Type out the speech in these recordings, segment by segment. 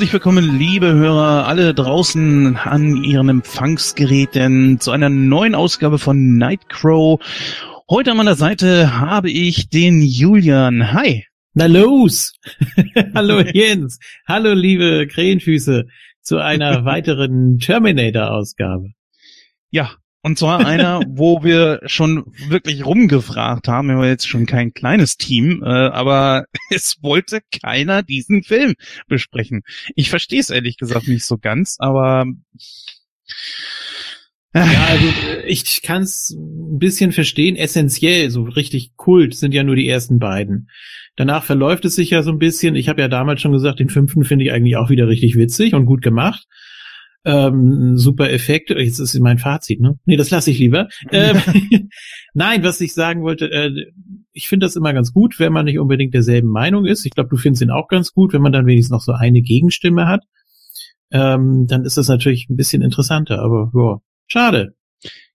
herzlich willkommen, liebe Hörer, alle draußen an ihren Empfangsgeräten zu einer neuen Ausgabe von Nightcrow. Heute an meiner Seite habe ich den Julian. Hi. Na los! Hallo Jens! Hallo liebe Krähenfüße zu einer weiteren Terminator-Ausgabe. Ja, und zwar einer, wo wir schon wirklich rumgefragt haben. Wir haben jetzt schon kein kleines Team, äh, aber es wollte keiner diesen Film besprechen. Ich verstehe es ehrlich gesagt nicht so ganz, aber ja, also ich kann es ein bisschen verstehen. Essentiell, so richtig Kult sind ja nur die ersten beiden. Danach verläuft es sich ja so ein bisschen. Ich habe ja damals schon gesagt, den fünften finde ich eigentlich auch wieder richtig witzig und gut gemacht ähm, super Effekt. Jetzt ist mein Fazit, ne? Nee, das lasse ich lieber. ähm, Nein, was ich sagen wollte, äh, ich finde das immer ganz gut, wenn man nicht unbedingt derselben Meinung ist. Ich glaube, du findest ihn auch ganz gut, wenn man dann wenigstens noch so eine Gegenstimme hat. Ähm, dann ist das natürlich ein bisschen interessanter, aber ja, schade.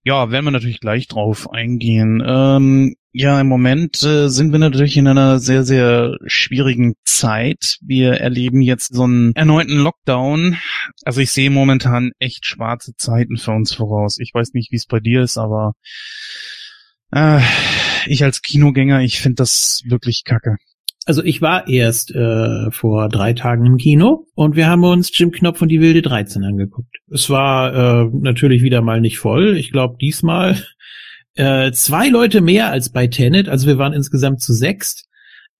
Ja, werden wir natürlich gleich drauf eingehen. Ähm, ja, im Moment äh, sind wir natürlich in einer sehr, sehr schwierigen Zeit. Wir erleben jetzt so einen erneuten Lockdown. Also ich sehe momentan echt schwarze Zeiten für uns voraus. Ich weiß nicht, wie es bei dir ist, aber äh, ich als Kinogänger, ich finde das wirklich kacke. Also ich war erst äh, vor drei Tagen im Kino und wir haben uns Jim Knopf und die wilde 13 angeguckt. Es war äh, natürlich wieder mal nicht voll. Ich glaube diesmal äh, zwei Leute mehr als bei Tenet. Also wir waren insgesamt zu sechst.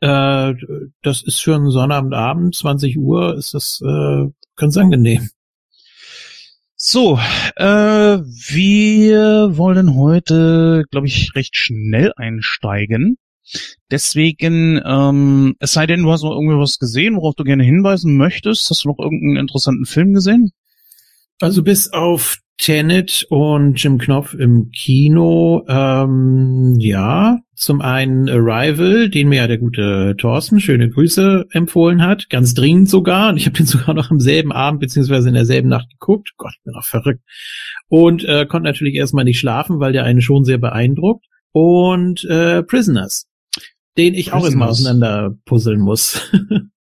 Äh, das ist für einen Sonnabendabend, 20 Uhr, ist das äh, ganz angenehm. So, äh, wir wollen heute, glaube ich, recht schnell einsteigen. Deswegen, ähm, es sei denn, du hast noch irgendwie was gesehen, worauf du gerne hinweisen möchtest. Hast du noch irgendeinen interessanten Film gesehen? Also bis auf Tenet und Jim Knopf im Kino, ähm, ja, zum einen Arrival, den mir ja der gute Thorsten, schöne Grüße, empfohlen hat, ganz dringend sogar. Und ich habe den sogar noch am selben Abend beziehungsweise in derselben Nacht geguckt. Gott, bin auch verrückt. Und äh, konnte natürlich erstmal nicht schlafen, weil der einen schon sehr beeindruckt. Und äh, Prisoners, den ich Prisoners. auch erstmal auseinander puzzeln muss.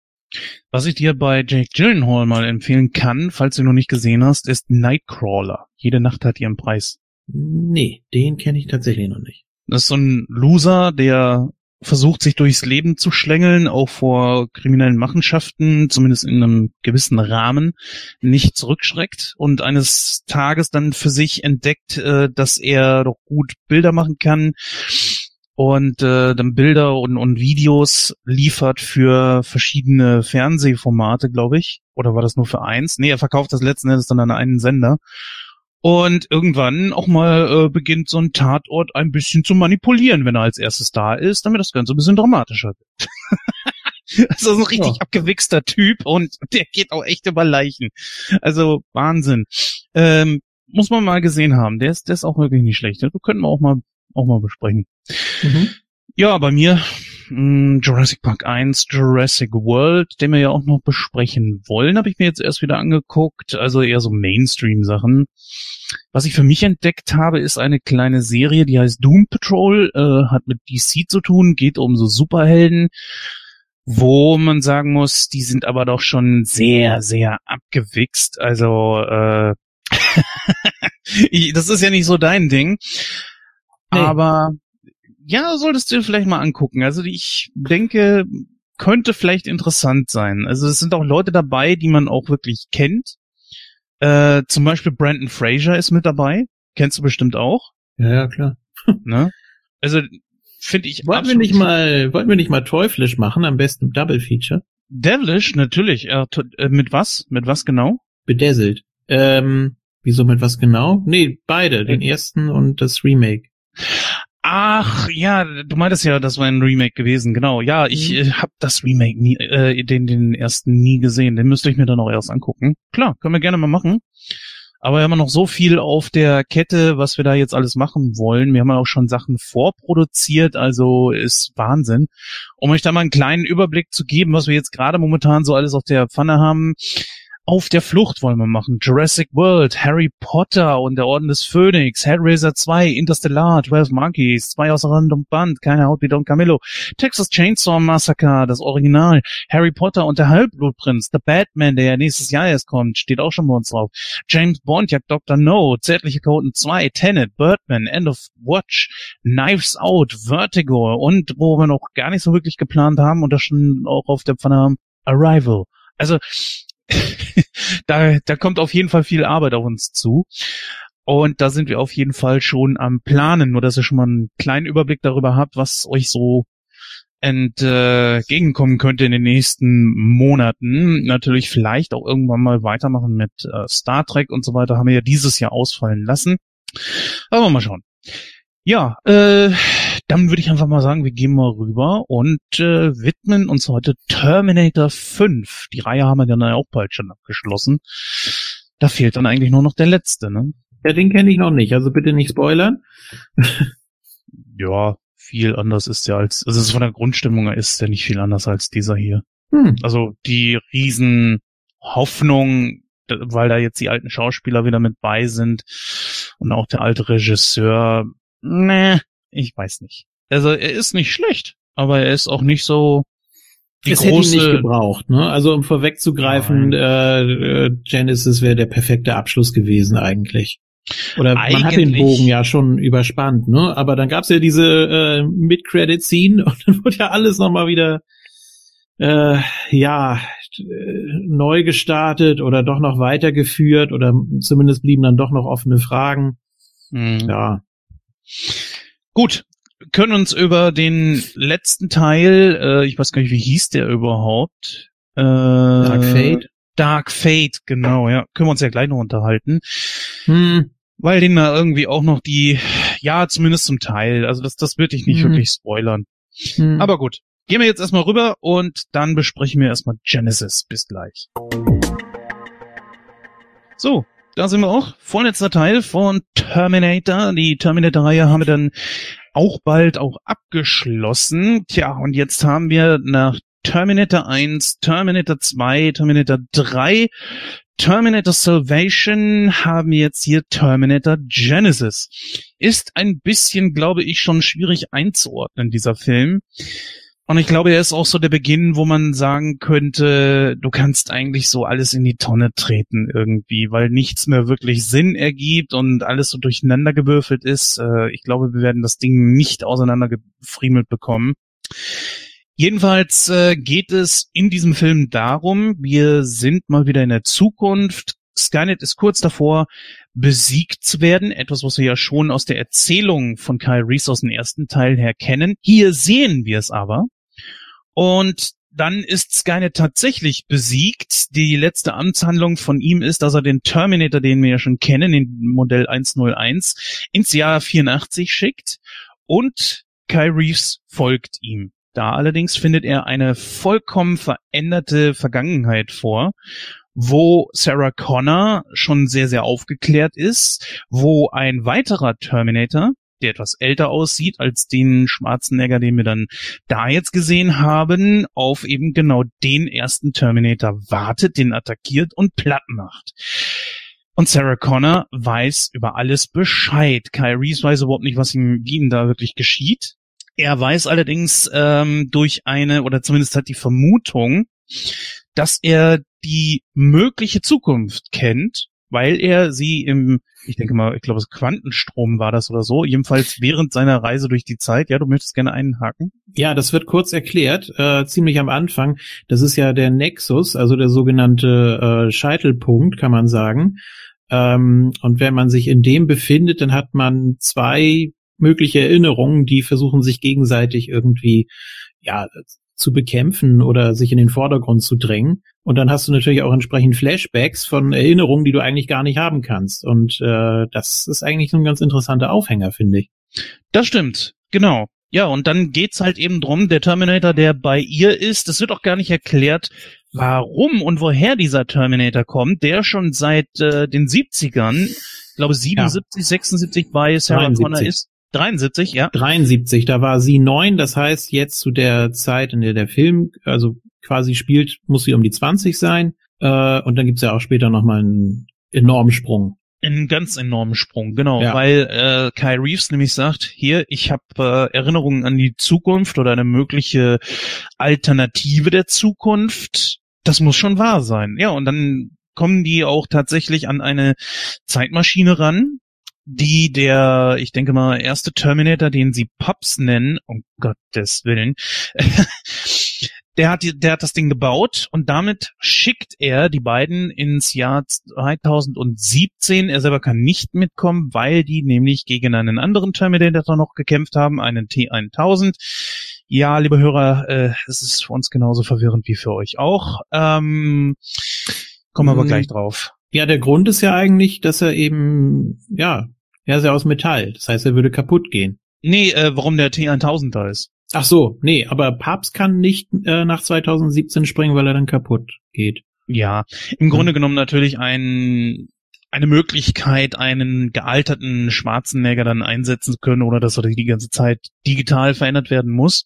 Was ich dir bei Jake Gyllenhaal mal empfehlen kann, falls du noch nicht gesehen hast, ist Nightcrawler. Jede Nacht hat ihren Preis. Nee, den kenne ich tatsächlich noch nicht. Das ist so ein Loser, der versucht, sich durchs Leben zu schlängeln, auch vor kriminellen Machenschaften, zumindest in einem gewissen Rahmen, nicht zurückschreckt und eines Tages dann für sich entdeckt, äh, dass er doch gut Bilder machen kann und äh, dann Bilder und, und Videos liefert für verschiedene Fernsehformate, glaube ich. Oder war das nur für eins? Nee, er verkauft das letzten Endes dann an einen Sender. Und irgendwann auch mal äh, beginnt so ein Tatort ein bisschen zu manipulieren, wenn er als erstes da ist, damit das Ganze ein bisschen dramatischer wird. also so ein richtig ja. abgewichster Typ und der geht auch echt über Leichen. Also Wahnsinn. Ähm, muss man mal gesehen haben. Der ist, der ist auch wirklich nicht schlecht. Da könnten wir auch mal auch mal besprechen. Mhm. Ja, bei mir mh, hm, Jurassic Park 1, Jurassic World, den wir ja auch noch besprechen wollen, habe ich mir jetzt erst wieder angeguckt. Also eher so Mainstream-Sachen. Was ich für mich entdeckt habe, ist eine kleine Serie, die heißt Doom Patrol, äh, hat mit DC zu tun, geht um so Superhelden, wo man sagen muss, die sind aber doch schon sehr, sehr abgewichst. Also äh, das ist ja nicht so dein Ding. Nee. Aber ja, solltest du dir vielleicht mal angucken. Also ich denke, könnte vielleicht interessant sein. Also es sind auch Leute dabei, die man auch wirklich kennt. Äh, zum Beispiel Brandon Fraser ist mit dabei. Kennst du bestimmt auch. Ja, ja, klar. ne? Also finde ich. Wollten wir nicht mal, wollten wir nicht mal teuflisch machen, am besten Double Feature? Devilish, natürlich. Äh, äh, mit was? Mit was genau? Bedazzled. Ähm, wieso mit was genau? Nee, beide, den ersten und das Remake. Ach ja, du meintest ja, das war ein Remake gewesen, genau. Ja, ich mhm. äh, habe das Remake nie, äh, den den ersten nie gesehen. Den müsste ich mir dann auch erst angucken. Klar, können wir gerne mal machen. Aber wir haben noch so viel auf der Kette, was wir da jetzt alles machen wollen. Wir haben auch schon Sachen vorproduziert, also ist Wahnsinn. Um euch da mal einen kleinen Überblick zu geben, was wir jetzt gerade momentan so alles auf der Pfanne haben. Auf der Flucht wollen wir machen. Jurassic World, Harry Potter und der Orden des Phönix, Hellraiser 2, Interstellar, 12 Monkeys, zwei aus Random Band, keine Haut wie Don Camillo, Texas Chainsaw Massacre, das Original, Harry Potter und der Halbblutprinz, The Batman, der ja nächstes Jahr erst kommt, steht auch schon bei uns drauf. James Bond, Jagd Dr. No, Zärtliche Coden 2, Tenet, Birdman, End of Watch, Knives Out, Vertigo und wo wir noch gar nicht so wirklich geplant haben und das schon auch auf der Pfanne haben, Arrival. Also da, da kommt auf jeden Fall viel Arbeit auf uns zu. Und da sind wir auf jeden Fall schon am Planen, nur dass ihr schon mal einen kleinen Überblick darüber habt, was euch so entgegenkommen könnte in den nächsten Monaten. Natürlich vielleicht auch irgendwann mal weitermachen mit äh, Star Trek und so weiter. Haben wir ja dieses Jahr ausfallen lassen. Aber mal schauen. Ja, äh, dann würde ich einfach mal sagen, wir gehen mal rüber und äh, widmen uns heute Terminator 5. Die Reihe haben wir dann auch bald schon abgeschlossen. Da fehlt dann eigentlich nur noch der letzte, ne? Ja, den kenne ich noch nicht, also bitte nicht spoilern. ja, viel anders ist ja als, also von der Grundstimmung her ist ja nicht viel anders als dieser hier. Hm. Also die riesen Hoffnung, weil da jetzt die alten Schauspieler wieder mit bei sind und auch der alte Regisseur, ne, ich weiß nicht. Also er ist nicht schlecht, aber er ist auch nicht so die es große... hätte ihn nicht gebraucht, ne? Also um vorwegzugreifen, äh, äh, Genesis wäre der perfekte Abschluss gewesen eigentlich. Oder eigentlich. man hat den Bogen ja schon überspannt, ne? Aber dann gab's ja diese äh, Mid-Credit-Scene und dann wurde ja alles nochmal wieder äh, ja neu gestartet oder doch noch weitergeführt oder zumindest blieben dann doch noch offene Fragen. Mhm. Ja. Gut, können uns über den letzten Teil, äh, ich weiß gar nicht, wie hieß der überhaupt? Äh, Dark Fate. Dark Fate, genau, ja. Können wir uns ja gleich noch unterhalten. Hm. Weil den da irgendwie auch noch die, ja, zumindest zum Teil, also das, das würde ich nicht hm. wirklich spoilern. Hm. Aber gut. Gehen wir jetzt erstmal rüber und dann besprechen wir erstmal Genesis. Bis gleich. So, da sind wir auch. Vorletzter Teil von Terminator. Die Terminator-Reihe haben wir dann auch bald auch abgeschlossen. Tja, und jetzt haben wir nach Terminator 1, Terminator 2, Terminator 3, Terminator Salvation haben wir jetzt hier Terminator Genesis. Ist ein bisschen, glaube ich, schon schwierig einzuordnen, dieser Film. Und ich glaube, er ist auch so der Beginn, wo man sagen könnte, du kannst eigentlich so alles in die Tonne treten irgendwie, weil nichts mehr wirklich Sinn ergibt und alles so durcheinandergewürfelt ist. Äh, ich glaube, wir werden das Ding nicht auseinandergefriemelt bekommen. Jedenfalls äh, geht es in diesem Film darum, wir sind mal wieder in der Zukunft. Skynet ist kurz davor, besiegt zu werden. Etwas, was wir ja schon aus der Erzählung von Kyle Reese aus dem ersten Teil her kennen. Hier sehen wir es aber. Und dann ist Skynet tatsächlich besiegt. Die letzte Amtshandlung von ihm ist, dass er den Terminator, den wir ja schon kennen, den Modell 101, ins Jahr 84 schickt und Kyle Reeves folgt ihm. Da allerdings findet er eine vollkommen veränderte Vergangenheit vor wo Sarah Connor schon sehr, sehr aufgeklärt ist, wo ein weiterer Terminator, der etwas älter aussieht als den Schwarzenegger, den wir dann da jetzt gesehen haben, auf eben genau den ersten Terminator wartet, den attackiert und platt macht. Und Sarah Connor weiß über alles Bescheid. Kyle Reese weiß überhaupt nicht, was ihm, wie ihm da wirklich geschieht. Er weiß allerdings ähm, durch eine, oder zumindest hat die Vermutung, dass er die mögliche Zukunft kennt, weil er sie im, ich denke mal, ich glaube, Quantenstrom war das oder so, jedenfalls während seiner Reise durch die Zeit. Ja, du möchtest gerne einhaken? Ja, das wird kurz erklärt, äh, ziemlich am Anfang. Das ist ja der Nexus, also der sogenannte äh, Scheitelpunkt, kann man sagen. Ähm, und wenn man sich in dem befindet, dann hat man zwei mögliche Erinnerungen, die versuchen sich gegenseitig irgendwie ja zu bekämpfen oder sich in den Vordergrund zu drängen. Und dann hast du natürlich auch entsprechend Flashbacks von Erinnerungen, die du eigentlich gar nicht haben kannst. Und äh, das ist eigentlich so ein ganz interessanter Aufhänger, finde ich. Das stimmt, genau. Ja, und dann geht's halt eben drum, der Terminator, der bei ihr ist, es wird auch gar nicht erklärt, warum und woher dieser Terminator kommt, der schon seit äh, den 70ern, ich glaube 77, ja. 76 bei Sarah 73. Connor ist. 73, ja. 73, da war sie neun, das heißt jetzt zu der Zeit, in der der Film also quasi spielt, muss sie um die 20 sein. Äh, und dann gibt's ja auch später nochmal einen enormen Sprung. Einen ganz enormen Sprung, genau, ja. weil äh, Kai Reeves nämlich sagt, hier, ich habe äh, Erinnerungen an die Zukunft oder eine mögliche Alternative der Zukunft. Das muss schon wahr sein. Ja, und dann kommen die auch tatsächlich an eine Zeitmaschine ran, die der, ich denke mal, erste Terminator, den sie Pups nennen, um Gottes Willen, der hat, der hat das Ding gebaut und damit schickt er die beiden ins Jahr 2017. Er selber kann nicht mitkommen, weil die nämlich gegen einen anderen Terminator noch gekämpft haben, einen T1000. Ja, liebe Hörer, äh, es ist für uns genauso verwirrend wie für euch auch. Ähm, kommen wir aber hm. gleich drauf. Ja, der Grund ist ja eigentlich, dass er eben, ja, er ist ja aus Metall. Das heißt, er würde kaputt gehen. Nee, äh, warum der T1000 da ist. Ach so, nee, aber Papst kann nicht äh, nach 2017 springen, weil er dann kaputt geht. Ja, im Grunde hm. genommen natürlich ein eine Möglichkeit, einen gealterten schwarzen Neger dann einsetzen zu können, oder dass er die ganze Zeit digital verändert werden muss.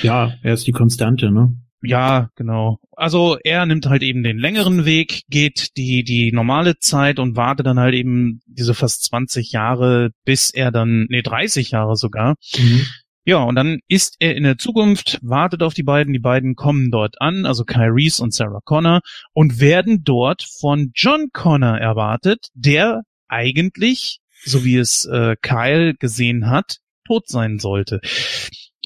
Ja, er ist die Konstante, ne? Ja, genau. Also er nimmt halt eben den längeren Weg, geht die, die normale Zeit und wartet dann halt eben diese fast 20 Jahre, bis er dann, nee, 30 Jahre sogar, mhm. Ja, und dann ist er in der Zukunft, wartet auf die beiden, die beiden kommen dort an, also Kai Reese und Sarah Connor, und werden dort von John Connor erwartet, der eigentlich, so wie es äh, Kyle gesehen hat, tot sein sollte.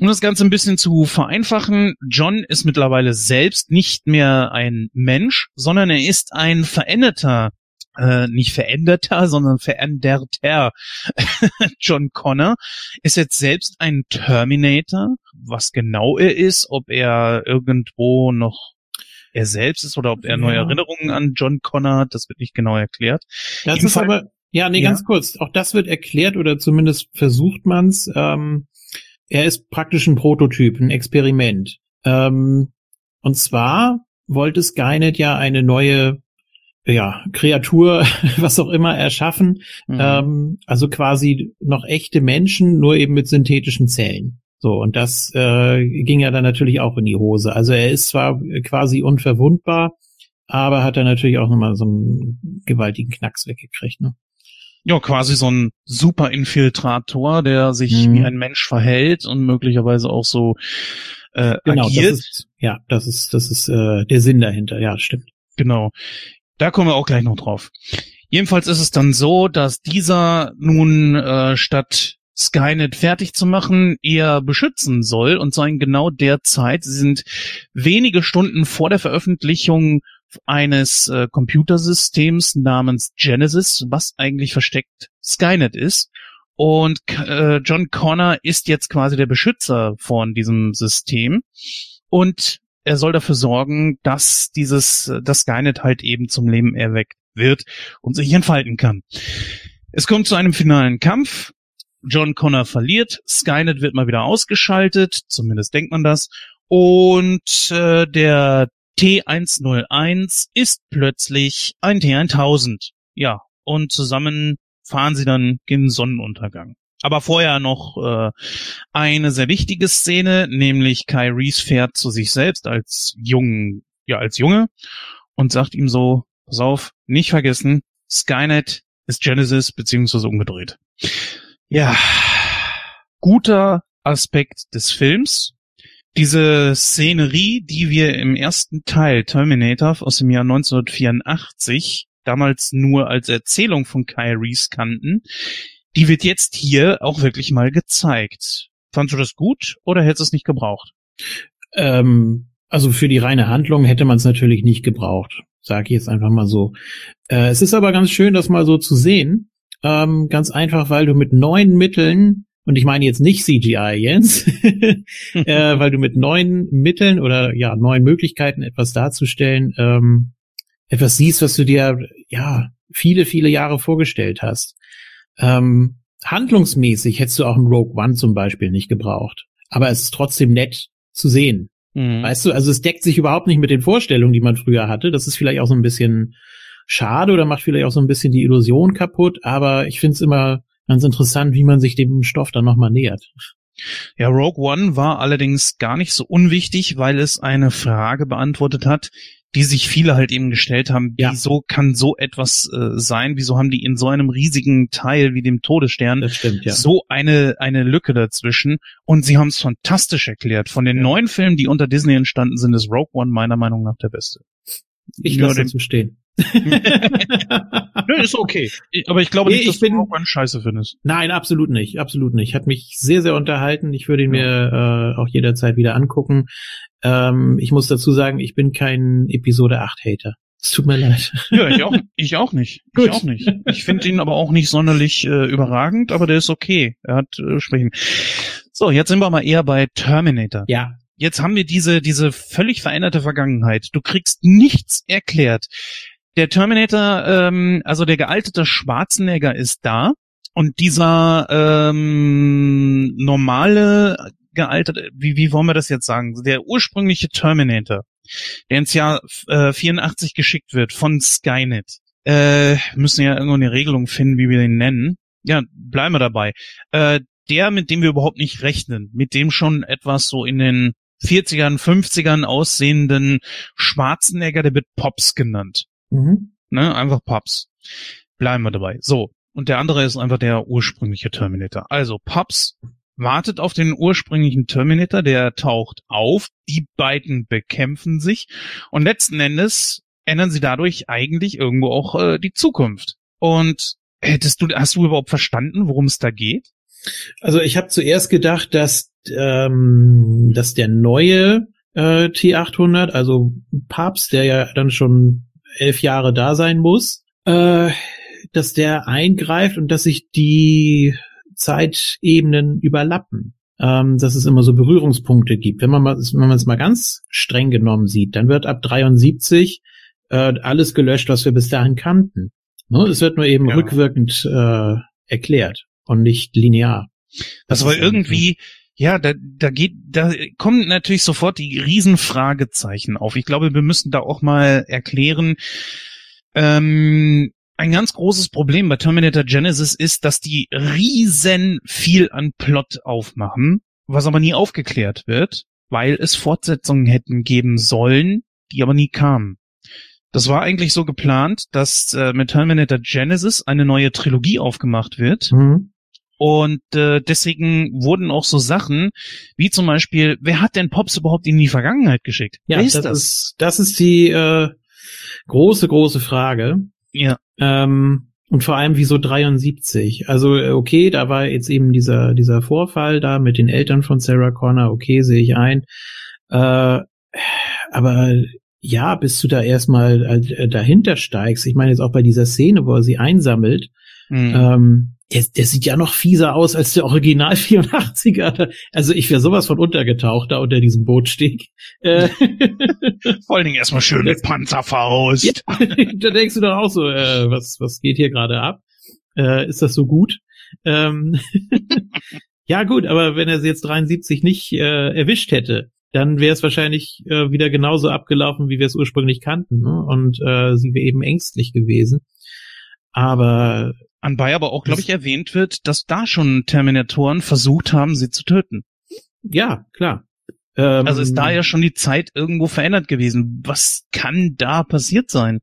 Um das Ganze ein bisschen zu vereinfachen, John ist mittlerweile selbst nicht mehr ein Mensch, sondern er ist ein veränderter äh, nicht veränderter, sondern veränderter John Connor ist jetzt selbst ein Terminator. Was genau er ist, ob er irgendwo noch er selbst ist oder ob er neue ja. Erinnerungen an John Connor hat, das wird nicht genau erklärt. Das Jedenfalls, ist aber, ja, nee, ja. ganz kurz, auch das wird erklärt oder zumindest versucht man's. Ähm, er ist praktisch ein Prototyp, ein Experiment. Ähm, und zwar wollte Skynet ja eine neue ja, Kreatur, was auch immer erschaffen. Mhm. Ähm, also quasi noch echte Menschen, nur eben mit synthetischen Zellen. So, und das äh, ging ja dann natürlich auch in die Hose. Also er ist zwar quasi unverwundbar, aber hat er natürlich auch nochmal so einen gewaltigen Knacks weggekriegt, ne? Ja, quasi so ein Super-Infiltrator, der sich mhm. wie ein Mensch verhält und möglicherweise auch so äh, genau, agiert. Das ist, ja, das ist, das ist äh, der Sinn dahinter, ja, stimmt. Genau. Da kommen wir auch gleich noch drauf. Jedenfalls ist es dann so, dass dieser nun äh, statt Skynet fertig zu machen, eher beschützen soll und zwar in genau der Zeit. Sie sind wenige Stunden vor der Veröffentlichung eines äh, Computersystems namens Genesis, was eigentlich versteckt Skynet ist. Und äh, John Connor ist jetzt quasi der Beschützer von diesem System. Und er soll dafür sorgen, dass dieses, das Skynet halt eben zum Leben erweckt wird und sich entfalten kann. Es kommt zu einem finalen Kampf. John Connor verliert, Skynet wird mal wieder ausgeschaltet, zumindest denkt man das, und äh, der T101 ist plötzlich ein T1000. Ja, und zusammen fahren sie dann gen Sonnenuntergang. Aber vorher noch äh, eine sehr wichtige Szene, nämlich Kai Reese fährt zu sich selbst als jungen, ja als Junge und sagt ihm so: Pass auf, nicht vergessen, Skynet ist Genesis beziehungsweise umgedreht. Ja, guter Aspekt des Films. Diese Szenerie, die wir im ersten Teil Terminator aus dem Jahr 1984 damals nur als Erzählung von Kai Reese kannten, die wird jetzt hier auch wirklich mal gezeigt. Fandst du das gut oder hättest du es nicht gebraucht? Ähm, also für die reine Handlung hätte man es natürlich nicht gebraucht, sage ich jetzt einfach mal so. Äh, es ist aber ganz schön, das mal so zu sehen. Ähm, ganz einfach, weil du mit neuen Mitteln und ich meine jetzt nicht CGI, Jens, äh, weil du mit neuen Mitteln oder ja neuen Möglichkeiten etwas darzustellen, ähm, etwas siehst, was du dir ja viele viele Jahre vorgestellt hast. Ähm, handlungsmäßig hättest du auch einen Rogue One zum Beispiel nicht gebraucht. Aber es ist trotzdem nett zu sehen. Mhm. Weißt du, also es deckt sich überhaupt nicht mit den Vorstellungen, die man früher hatte. Das ist vielleicht auch so ein bisschen schade oder macht vielleicht auch so ein bisschen die Illusion kaputt. Aber ich finde es immer ganz interessant, wie man sich dem Stoff dann nochmal nähert. Ja, Rogue One war allerdings gar nicht so unwichtig, weil es eine Frage beantwortet hat, die sich viele halt eben gestellt haben, Ja. wieso kann so etwas äh, sein? Wieso haben die in so einem riesigen Teil wie dem Todesstern stimmt, ja. so eine, eine Lücke dazwischen? Und sie haben es fantastisch erklärt. Von den Ja. neuen Filmen, die unter Disney entstanden sind, ist Rogue One meiner Meinung nach der beste. Ich lasse dazu stehen. Nö, ist okay. Aber ich glaube Nee, nicht, dass ich bin- du Rogue One scheiße findest. Nein, absolut nicht, absolut nicht. Hat mich sehr, sehr unterhalten. Ich würde ihn mir äh, auch jederzeit wieder angucken. Ähm, ich muss dazu sagen, ich bin kein Episode 8 Hater. Es tut mir leid. Ja, ich auch, ich auch nicht. Gut. Ich auch nicht. Ich finde ihn aber auch nicht sonderlich äh, überragend, aber der ist okay. Er hat äh, Schwächen. So, jetzt sind wir mal eher bei Terminator. Ja, Jetzt haben wir diese, diese völlig veränderte Vergangenheit. Du kriegst nichts erklärt. Der Terminator, ähm, also der gealtete Schwarzenegger ist da und dieser ähm, normale gealterte, wie, wie wollen wir das jetzt sagen? Der ursprüngliche Terminator, der ins Jahr äh, 84 geschickt wird von Skynet. Äh, müssen ja irgendwo eine Regelung finden, wie wir den nennen. Ja, bleiben wir dabei. Äh, der, mit dem wir überhaupt nicht rechnen, mit dem schon etwas so in den 40ern, 50ern aussehenden Schwarzenegger, der wird Pops genannt. Mhm. Ne? Einfach Pops. Bleiben wir dabei. So. Und der andere ist einfach der ursprüngliche Terminator. Also Pops wartet auf den ursprünglichen Terminator, der taucht auf, die beiden bekämpfen sich und letzten Endes ändern sie dadurch eigentlich irgendwo auch äh, die Zukunft. Und hättest du, hast du überhaupt verstanden, worum es da geht? Also ich habe zuerst gedacht, dass, ähm, dass der neue äh, T800, also Papst, der ja dann schon elf Jahre da sein muss, äh, dass der eingreift und dass sich die Zeitebenen überlappen. Ähm, dass es immer so Berührungspunkte gibt. Wenn man mal, wenn man es mal ganz streng genommen sieht, dann wird ab 73 äh, alles gelöscht, was wir bis dahin kannten. Ne? Es wird nur eben Ja. rückwirkend äh, erklärt und nicht linear. Das ist war eigentlich- irgendwie, ja, da, da geht, da kommen natürlich sofort die Riesenfragezeichen auf. Ich glaube, wir müssen da auch mal erklären, ähm, ein ganz großes Problem bei Terminator Genesis ist, dass die riesen viel an Plot aufmachen, was aber nie aufgeklärt wird, weil es Fortsetzungen hätten geben sollen, die aber nie kamen. Das war eigentlich so geplant, dass äh, mit Terminator Genesis eine neue Trilogie aufgemacht wird. Mhm. Und äh, deswegen wurden auch so Sachen wie zum Beispiel, wer hat denn Pops überhaupt in die Vergangenheit geschickt? Ja, wer das, ist das? ist das ist die äh, große große Frage. ja, Ähm, und vor allem wieso 73? Also äh, okay, da war jetzt eben dieser dieser Vorfall da mit den Eltern von Sarah Connor. Okay, sehe ich ein. Äh, aber ja, bis du da erstmal äh, dahinter steigst. Ich meine jetzt auch bei dieser Szene, wo er sie einsammelt. hm. Ähm, der, der sieht ja noch fieser aus als der Original 84er. Also ich wäre sowas von untergetaucht da unter diesem Bootsteg. Äh, vor allen Dingen erstmal schön mit Panzerfaust. Ja. da denkst du doch auch so, äh, was, was geht hier gerade ab? Äh, ist das so gut? Ähm, ja gut, aber wenn er sie jetzt 73 nicht äh, erwischt hätte, dann wäre es wahrscheinlich äh, wieder genauso abgelaufen, wie wir es ursprünglich kannten. Ne? Und äh, sie wäre eben ängstlich gewesen. Aber Anbei aber auch, glaube ich, erwähnt wird, dass da schon Terminatoren versucht haben, sie zu töten. ja, klar. Ähm, Also ist da ja schon die Zeit irgendwo verändert gewesen. Was kann da passiert sein?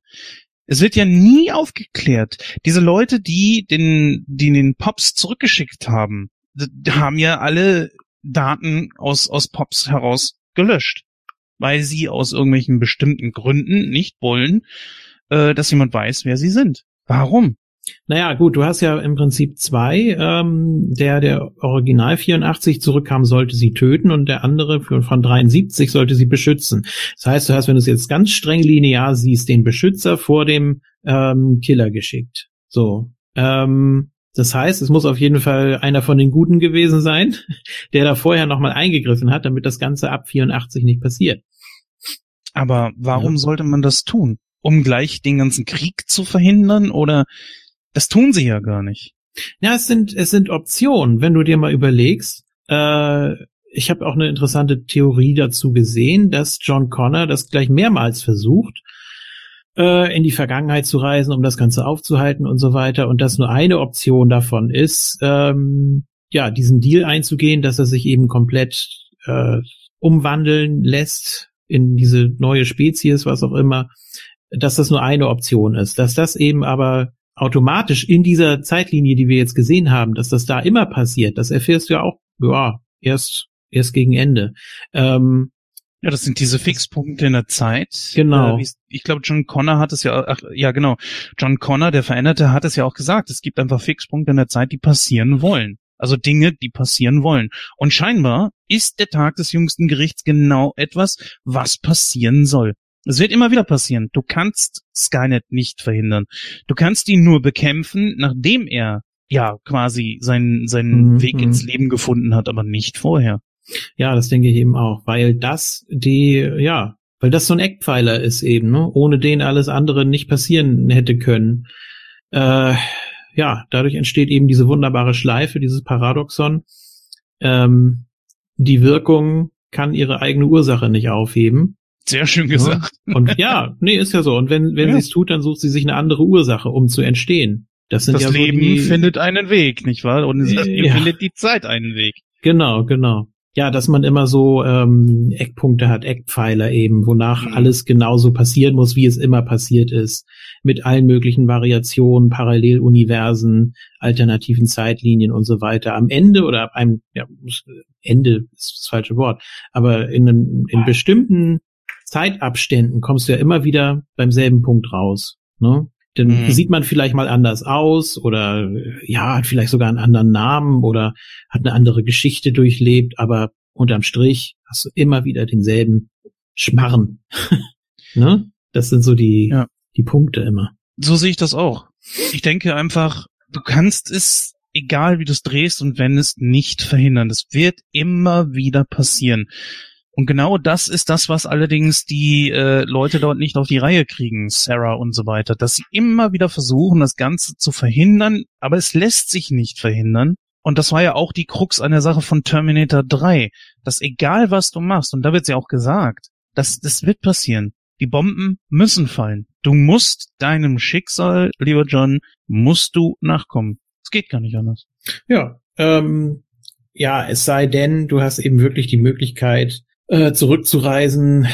Es wird ja nie aufgeklärt. Diese Leute, die den, die den Pops zurückgeschickt haben, haben ja alle Daten aus, aus Pops heraus gelöscht. Weil sie aus irgendwelchen bestimmten Gründen nicht wollen, äh, dass jemand weiß, wer sie sind. Warum? Naja, gut, du hast ja im Prinzip zwei. Ähm, der, der Original 84 zurückkam, sollte sie töten und der andere von, von 73 sollte sie beschützen. Das heißt, du hast, wenn du es jetzt ganz streng linear siehst, den Beschützer vor dem ähm, Killer geschickt. So. Ähm, das heißt, es muss auf jeden Fall einer von den Guten gewesen sein, der da vorher nochmal eingegriffen hat, damit das Ganze ab 84 nicht passiert. Aber warum Ja. sollte man das tun? Um gleich den ganzen Krieg zu verhindern oder das tun sie ja gar nicht. Ja, es sind, es sind Optionen, wenn du dir mal überlegst. Äh, ich habe auch eine interessante Theorie dazu gesehen, dass John Connor das gleich mehrmals versucht, äh, in die Vergangenheit zu reisen, um das Ganze aufzuhalten und so weiter. Und dass nur eine Option davon ist, ähm, ja, diesen Deal einzugehen, dass er sich eben komplett äh, umwandeln lässt in diese neue Spezies, was auch immer, dass das nur eine Option ist, dass das eben aber automatisch in dieser Zeitlinie, die wir jetzt gesehen haben, dass das da immer passiert, das erfährst du ja auch, ja, erst, erst gegen Ende. Ähm, ja, das sind diese Fixpunkte in der Zeit. Genau. Äh, ich glaube, John Connor hat es ja, ach, ja genau, John Connor, der Veränderte, hat es ja auch gesagt. Es gibt einfach Fixpunkte in der Zeit, die passieren wollen. Also Dinge, die passieren wollen. Und scheinbar ist der Tag des jüngsten Gerichts genau etwas, was passieren soll. Es wird immer wieder passieren. Du kannst Skynet nicht verhindern. Du kannst ihn nur bekämpfen, nachdem er ja quasi seinen, seinen mhm. Weg ins Leben gefunden hat, aber nicht vorher. Ja, das denke ich eben auch, weil das die, ja, weil das so ein Eckpfeiler ist eben, ne? ohne den alles andere nicht passieren hätte können. Äh, ja, dadurch entsteht eben diese wunderbare Schleife, dieses Paradoxon. Ähm, die Wirkung kann ihre eigene Ursache nicht aufheben. Sehr schön gesagt. Ja. Und ja, nee, ist ja so. Und wenn, wenn ja. sie es tut, dann sucht sie sich eine andere Ursache, um zu entstehen. Das, sind das ja Leben so die, findet einen Weg, nicht wahr? Und es ja. findet die Zeit einen Weg. Genau, genau ja, dass man immer so ähm, Eckpunkte hat, Eckpfeiler eben, wonach mhm. alles genauso passieren muss, wie es immer passiert ist, mit allen möglichen Variationen, Paralleluniversen, alternativen Zeitlinien und so weiter. Am Ende oder ab einem, ja, Ende ist das falsche Wort, aber in, einem, in bestimmten Zeitabständen kommst du ja immer wieder beim selben Punkt raus. Ne? Dann mhm. sieht man vielleicht mal anders aus oder ja, hat vielleicht sogar einen anderen Namen oder hat eine andere Geschichte durchlebt, aber unterm Strich hast du immer wieder denselben Schmarren. ne? Das sind so die, ja. die Punkte immer. So sehe ich das auch. Ich denke einfach, du kannst es, egal wie du es drehst und wendest, nicht verhindern. Das wird immer wieder passieren. Und genau das ist das, was allerdings die äh, Leute dort nicht auf die Reihe kriegen, Sarah und so weiter, dass sie immer wieder versuchen, das Ganze zu verhindern, aber es lässt sich nicht verhindern. Und das war ja auch die Krux an der Sache von Terminator 3, dass egal was du machst, und da wird ja auch gesagt, dass das wird passieren. Die Bomben müssen fallen. Du musst deinem Schicksal, lieber John, musst du nachkommen. Es geht gar nicht anders. Ja, ähm, ja, es sei denn, du hast eben wirklich die Möglichkeit, äh, zurückzureisen,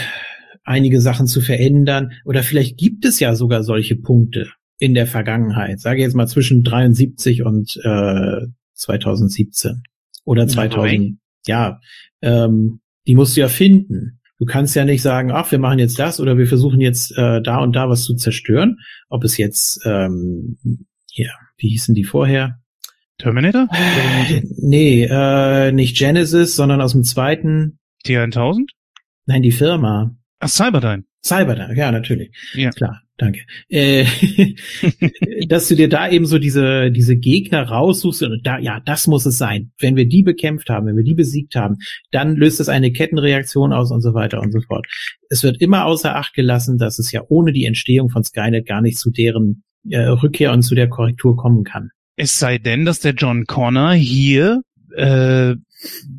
einige Sachen zu verändern. Oder vielleicht gibt es ja sogar solche Punkte in der Vergangenheit. Sage jetzt mal zwischen 73 und äh, 2017 oder 2000. Ja, ähm, die musst du ja finden. Du kannst ja nicht sagen, ach, wir machen jetzt das oder wir versuchen jetzt äh, da und da was zu zerstören. Ob es jetzt, ähm, ja, wie hießen die vorher? Terminator? Äh, nee, äh, nicht Genesis, sondern aus dem zweiten T1000? Nein, die Firma. Ach, Cyberdyne. Cyberdyne, ja, natürlich. Ja. Klar, danke. Äh, dass du dir da eben so diese, diese Gegner raussuchst und da, ja, das muss es sein. Wenn wir die bekämpft haben, wenn wir die besiegt haben, dann löst es eine Kettenreaktion aus und so weiter und so fort. Es wird immer außer Acht gelassen, dass es ja ohne die Entstehung von Skynet gar nicht zu deren äh, Rückkehr und zu der Korrektur kommen kann. Es sei denn, dass der John Connor hier äh,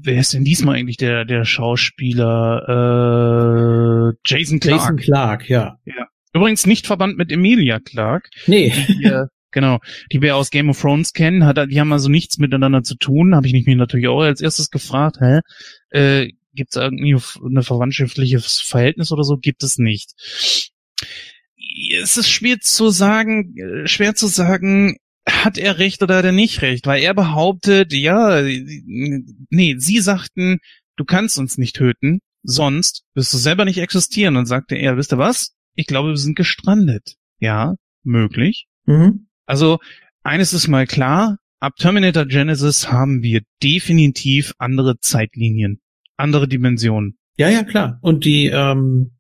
wer ist denn diesmal eigentlich der, der Schauspieler? Äh, Jason Clark. Jason Clark, ja. ja. Übrigens nicht verwandt mit Emilia Clark. Nee. Die, äh, genau, die wir aus Game of Thrones kennen, hat, die haben also nichts miteinander zu tun. Habe ich mich natürlich auch als erstes gefragt, hä? Äh, Gibt es irgendwie ein verwandtschaftliches Verhältnis oder so? Gibt es nicht. Es ist schwer zu sagen, äh, schwer zu sagen, hat er recht oder hat er nicht recht? Weil er behauptet, ja, nee, sie sagten, du kannst uns nicht töten, sonst wirst du selber nicht existieren. Und sagte er, wisst ihr was? Ich glaube, wir sind gestrandet. Ja, möglich. Mhm. Also, eines ist mal klar, ab Terminator Genesis haben wir definitiv andere Zeitlinien, andere Dimensionen. Ja, ja, klar. Und die, ähm,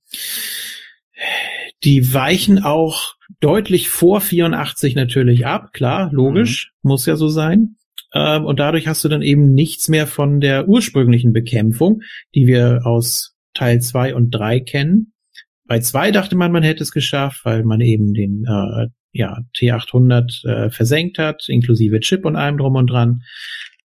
die weichen auch deutlich vor 84 natürlich ab, klar, logisch, mhm. muss ja so sein. Ähm, und dadurch hast du dann eben nichts mehr von der ursprünglichen Bekämpfung, die wir aus Teil 2 und 3 kennen. Bei 2 dachte man, man hätte es geschafft, weil man eben den äh, ja, T800 äh, versenkt hat, inklusive Chip und allem drum und dran.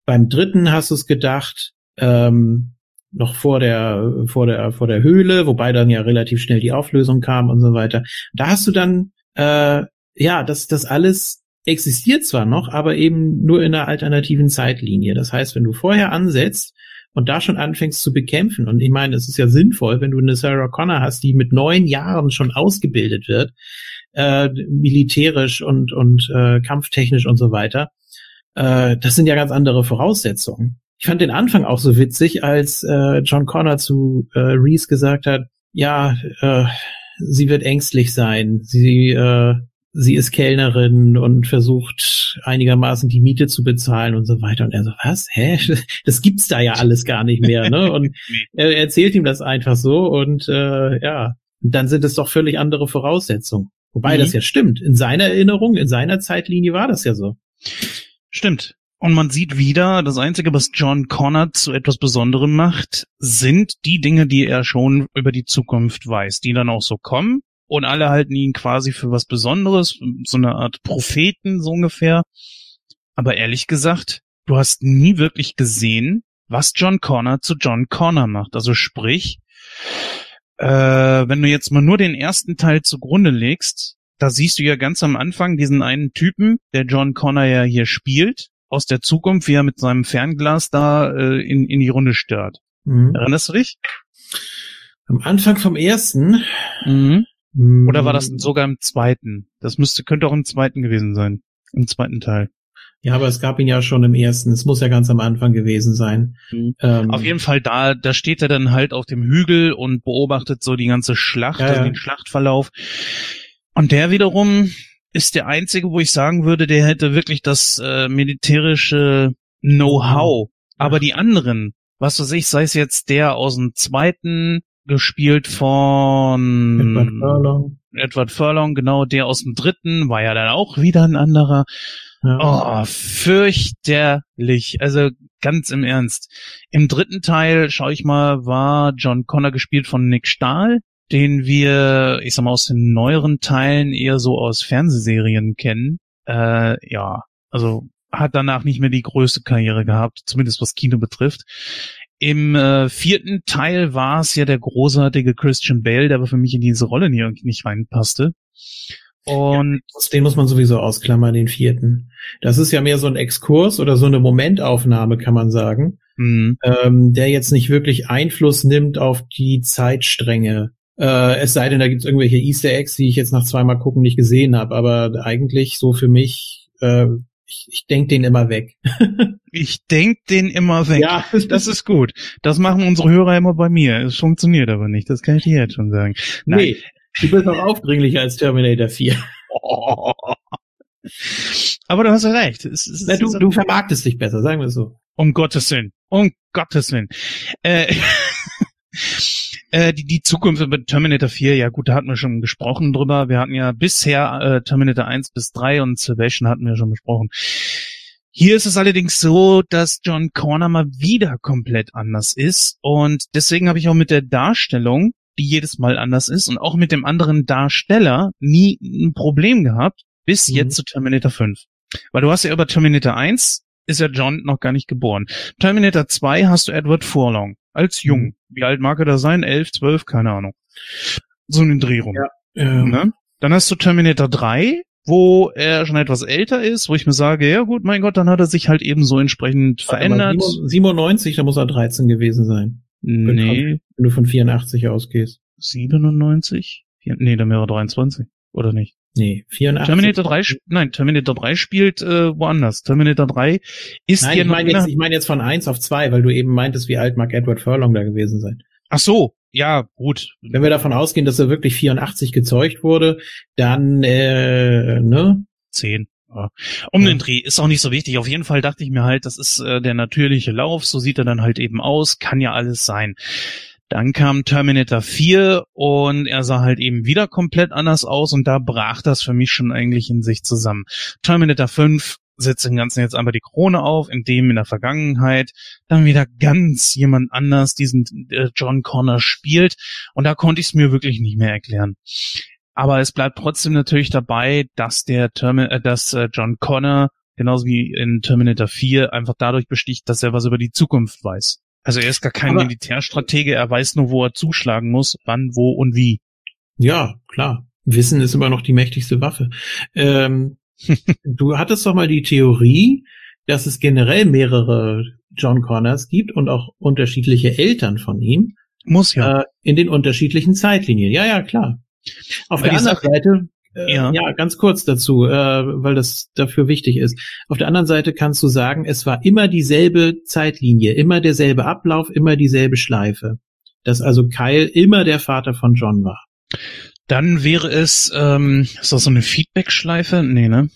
Beim dritten hast du es gedacht, ähm, noch vor der, vor der, vor der Höhle, wobei dann ja relativ schnell die Auflösung kam und so weiter. Da hast du dann, äh, ja, das, das alles existiert zwar noch, aber eben nur in einer alternativen Zeitlinie. Das heißt, wenn du vorher ansetzt und da schon anfängst zu bekämpfen. Und ich meine, es ist ja sinnvoll, wenn du eine Sarah Connor hast, die mit neun Jahren schon ausgebildet wird, äh, militärisch und, und äh, kampftechnisch und so weiter. Äh, das sind ja ganz andere Voraussetzungen. Ich fand den Anfang auch so witzig, als äh, John Connor zu äh, Reese gesagt hat, ja, äh, sie wird ängstlich sein. Sie, äh, sie ist Kellnerin und versucht einigermaßen die Miete zu bezahlen und so weiter. Und er so, was? Hä? Das gibt's da ja alles gar nicht mehr. Ne? Und er erzählt ihm das einfach so und äh, ja, dann sind es doch völlig andere Voraussetzungen. Wobei mhm. das ja stimmt. In seiner Erinnerung, in seiner Zeitlinie war das ja so. Stimmt. Und man sieht wieder, das Einzige, was John Connor zu etwas Besonderem macht, sind die Dinge, die er schon über die Zukunft weiß, die dann auch so kommen. Und alle halten ihn quasi für was Besonderes, so eine Art Propheten, so ungefähr. Aber ehrlich gesagt, du hast nie wirklich gesehen, was John Connor zu John Connor macht. Also sprich, äh, wenn du jetzt mal nur den ersten Teil zugrunde legst, da siehst du ja ganz am Anfang diesen einen Typen, der John Connor ja hier spielt, aus der Zukunft, wie er mit seinem Fernglas da äh, in, in die Runde stört. Mhm. Erinnerst du dich? Am Anfang vom ersten. Mhm. Mhm. Oder war das sogar im zweiten? Das müsste, könnte auch im zweiten gewesen sein. Im zweiten Teil. Ja, aber es gab ihn ja schon im ersten. Es muss ja ganz am Anfang gewesen sein. Mhm. Ähm, auf jeden Fall da, da steht er dann halt auf dem Hügel und beobachtet so die ganze Schlacht, ja, also ja. den Schlachtverlauf. Und der wiederum ist der einzige, wo ich sagen würde, der hätte wirklich das äh, militärische Know-how. Aber die anderen, was weiß ich, sei es jetzt der aus dem zweiten, gespielt von Edward Furlong. Edward Furlong, genau, der aus dem dritten war ja dann auch wieder ein anderer. Ja. Oh, fürchterlich. Also ganz im Ernst. Im dritten Teil, schau ich mal, war John Connor gespielt von Nick Stahl den wir, ich sag mal, aus den neueren Teilen eher so aus Fernsehserien kennen. Äh, ja, also hat danach nicht mehr die größte Karriere gehabt, zumindest was Kino betrifft. Im äh, vierten Teil war es ja der großartige Christian Bale, der aber für mich in diese Rolle nicht, nicht reinpasste. Und ja, den muss man sowieso ausklammern, den vierten. Das ist ja mehr so ein Exkurs oder so eine Momentaufnahme, kann man sagen, mhm. ähm, der jetzt nicht wirklich Einfluss nimmt auf die Zeitstränge äh, es sei denn, da gibt es irgendwelche Easter Eggs, die ich jetzt nach zweimal gucken nicht gesehen habe. Aber eigentlich so für mich, äh, ich, ich denk den immer weg. ich denk den immer weg. Ja, das ist gut. Das machen unsere Hörer immer bei mir. Es funktioniert aber nicht. Das kann ich dir jetzt schon sagen. Nein. Nee, du bist noch aufdringlicher als Terminator 4. Aber du hast ja recht. Es, es, Na, du, du vermarktest dich besser, sagen wir es so. Um Gottes Willen. Um Gottes Willen. Äh, Äh, die, die Zukunft mit Terminator 4, ja gut, da hatten wir schon gesprochen drüber. Wir hatten ja bisher äh, Terminator 1 bis 3 und Salvation hatten wir schon besprochen. Hier ist es allerdings so, dass John Connor mal wieder komplett anders ist und deswegen habe ich auch mit der Darstellung, die jedes Mal anders ist und auch mit dem anderen Darsteller nie ein Problem gehabt, bis mhm. jetzt zu Terminator 5. Weil du hast ja über Terminator 1 ist ja John noch gar nicht geboren. Terminator 2 hast du Edward Furlong als jung. Wie alt mag er da sein? Elf, zwölf, keine Ahnung. So eine Drehung. Ja. Ähm. Ne? Dann hast du Terminator 3, wo er schon etwas älter ist, wo ich mir sage, ja gut, mein Gott, dann hat er sich halt eben so entsprechend verändert. 97, da muss er 13 gewesen sein. Nee. Wenn du von 84 ausgehst. 97? Nee, dann wäre er 23, oder nicht? Nee, 84. Terminator 3, nein, Terminator 3 spielt äh, woanders. Terminator 3 ist nein, hier ich meine jetzt, ich meine jetzt von 1 auf 2, weil du eben meintest, wie alt mag Edward Furlong da gewesen sein. Ach so, ja, gut. Wenn wir davon ausgehen, dass er wirklich 84 gezeugt wurde, dann, äh, ne? 10. Ja. Um ja. den Dreh ist auch nicht so wichtig. Auf jeden Fall dachte ich mir halt, das ist äh, der natürliche Lauf, so sieht er dann halt eben aus, kann ja alles sein. Dann kam Terminator 4 und er sah halt eben wieder komplett anders aus und da brach das für mich schon eigentlich in sich zusammen. Terminator 5 setzt dem Ganzen jetzt einfach die Krone auf, indem in der Vergangenheit dann wieder ganz jemand anders diesen äh, John Connor spielt und da konnte ich es mir wirklich nicht mehr erklären. Aber es bleibt trotzdem natürlich dabei, dass der Termin äh, dass äh, John Connor genauso wie in Terminator 4 einfach dadurch besticht, dass er was über die Zukunft weiß. Also er ist gar kein Aber, Militärstratege, er weiß nur, wo er zuschlagen muss, wann, wo und wie. Ja, klar. Wissen ist immer noch die mächtigste Waffe. Ähm, du hattest doch mal die Theorie, dass es generell mehrere John Connors gibt und auch unterschiedliche Eltern von ihm. Muss ja. Äh, in den unterschiedlichen Zeitlinien. Ja, ja, klar. Auf Aber der anderen Sache- Seite, äh, Ja. ja. ganz kurz dazu, äh, weil das dafür wichtig ist. Auf der anderen Seite kannst du sagen, es war immer dieselbe Zeitlinie, immer derselbe Ablauf, immer dieselbe Schleife. Dass also Kyle immer der Vater von John war. Dann wäre es, ähm, ist das so eine Feedback-Schleife? Nee, ne?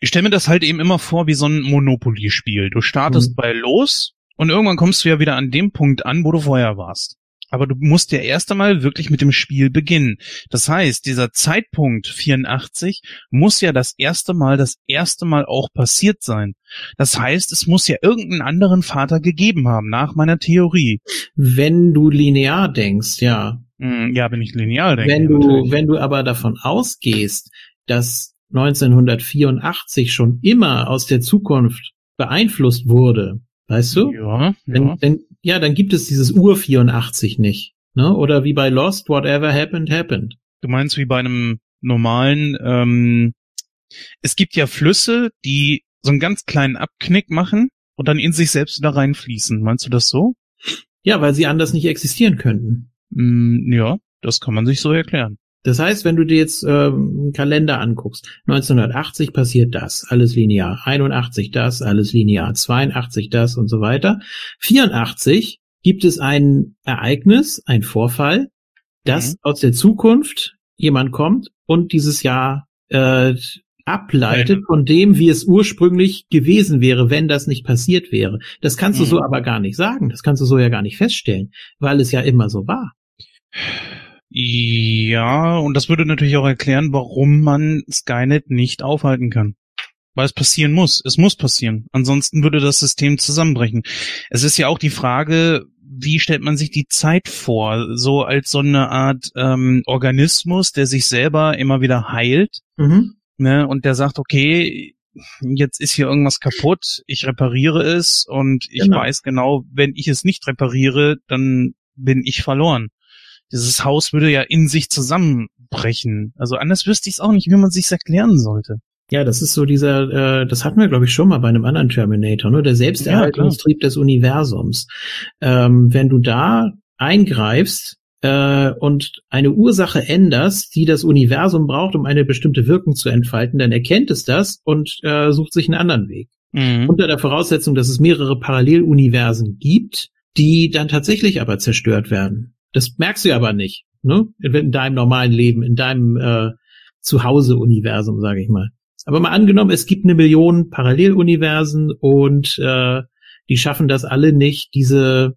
Ich stelle mir das halt eben immer vor wie so ein Monopoly-Spiel. Du startest Mhm. bei los und irgendwann kommst du ja wieder an dem Punkt an, wo du vorher warst. Aber du musst ja erst einmal wirklich mit dem Spiel beginnen. Das heißt, dieser Zeitpunkt 84 muss ja das erste Mal, das erste Mal auch passiert sein. Das heißt, es muss ja irgendeinen anderen Vater gegeben haben, nach meiner Theorie. Wenn du linear denkst, ja. Hm, ja, wenn ich lineal denke. wenn du, natürlich. wenn du aber davon ausgehst, dass 1984 schon immer aus der Zukunft beeinflusst wurde, weißt du? Ja, Dann, ja. dann, ja, dann gibt es dieses Ur 84 nicht. Ne? Oder wie bei Lost, whatever happened, happened. Du meinst wie bei einem normalen, ähm, es gibt ja Flüsse, die so einen ganz kleinen Abknick machen und dann in sich selbst wieder reinfließen. Meinst du das so? Ja, weil sie anders nicht existieren könnten. Mm, ja, das kann man sich so erklären. Das heißt, wenn du dir jetzt ähm, einen Kalender anguckst, 1980 passiert das, alles linear, 81 das, alles linear, 82 das und so weiter. 84 gibt es ein Ereignis, ein Vorfall, dass Mhm. aus der Zukunft jemand kommt und dieses Jahr äh, ableitet von dem, wie es ursprünglich gewesen wäre, wenn das nicht passiert wäre. Das kannst du Mhm. so aber gar nicht sagen. Das kannst du so ja gar nicht feststellen, weil es ja immer so war. Ja, und das würde natürlich auch erklären, warum man Skynet nicht aufhalten kann. Weil es passieren muss. Es muss passieren. Ansonsten würde das System zusammenbrechen. Es ist ja auch die Frage, wie stellt man sich die Zeit vor? So als so eine Art ähm, Organismus, der sich selber immer wieder heilt, Mhm. ne? Und der sagt, okay, jetzt ist hier irgendwas kaputt, ich repariere es und ich Genau. weiß genau, wenn ich es nicht repariere, dann bin ich verloren. Dieses Haus würde ja in sich zusammenbrechen. Also anders wüsste ich es auch nicht, wie man sich's erklären sollte. Ja, das ist so dieser, äh, das hatten wir, glaube ich, schon mal bei einem anderen Terminator, ne? Der Selbsterhaltungstrieb des Universums. Ähm, wenn du da eingreifst äh, und eine Ursache änderst, die das Universum braucht, um eine bestimmte Wirkung zu entfalten, dann erkennt es das und äh, sucht sich einen anderen Weg. Mhm. Unter der Voraussetzung, dass es mehrere Paralleluniversen gibt, die dann tatsächlich aber zerstört werden. Das merkst du ja aber nicht, ne? In deinem normalen Leben, in deinem äh, Zuhause-Universum, sage ich mal. Aber mal angenommen, es gibt eine Million Paralleluniversen und äh, die schaffen das alle nicht, diese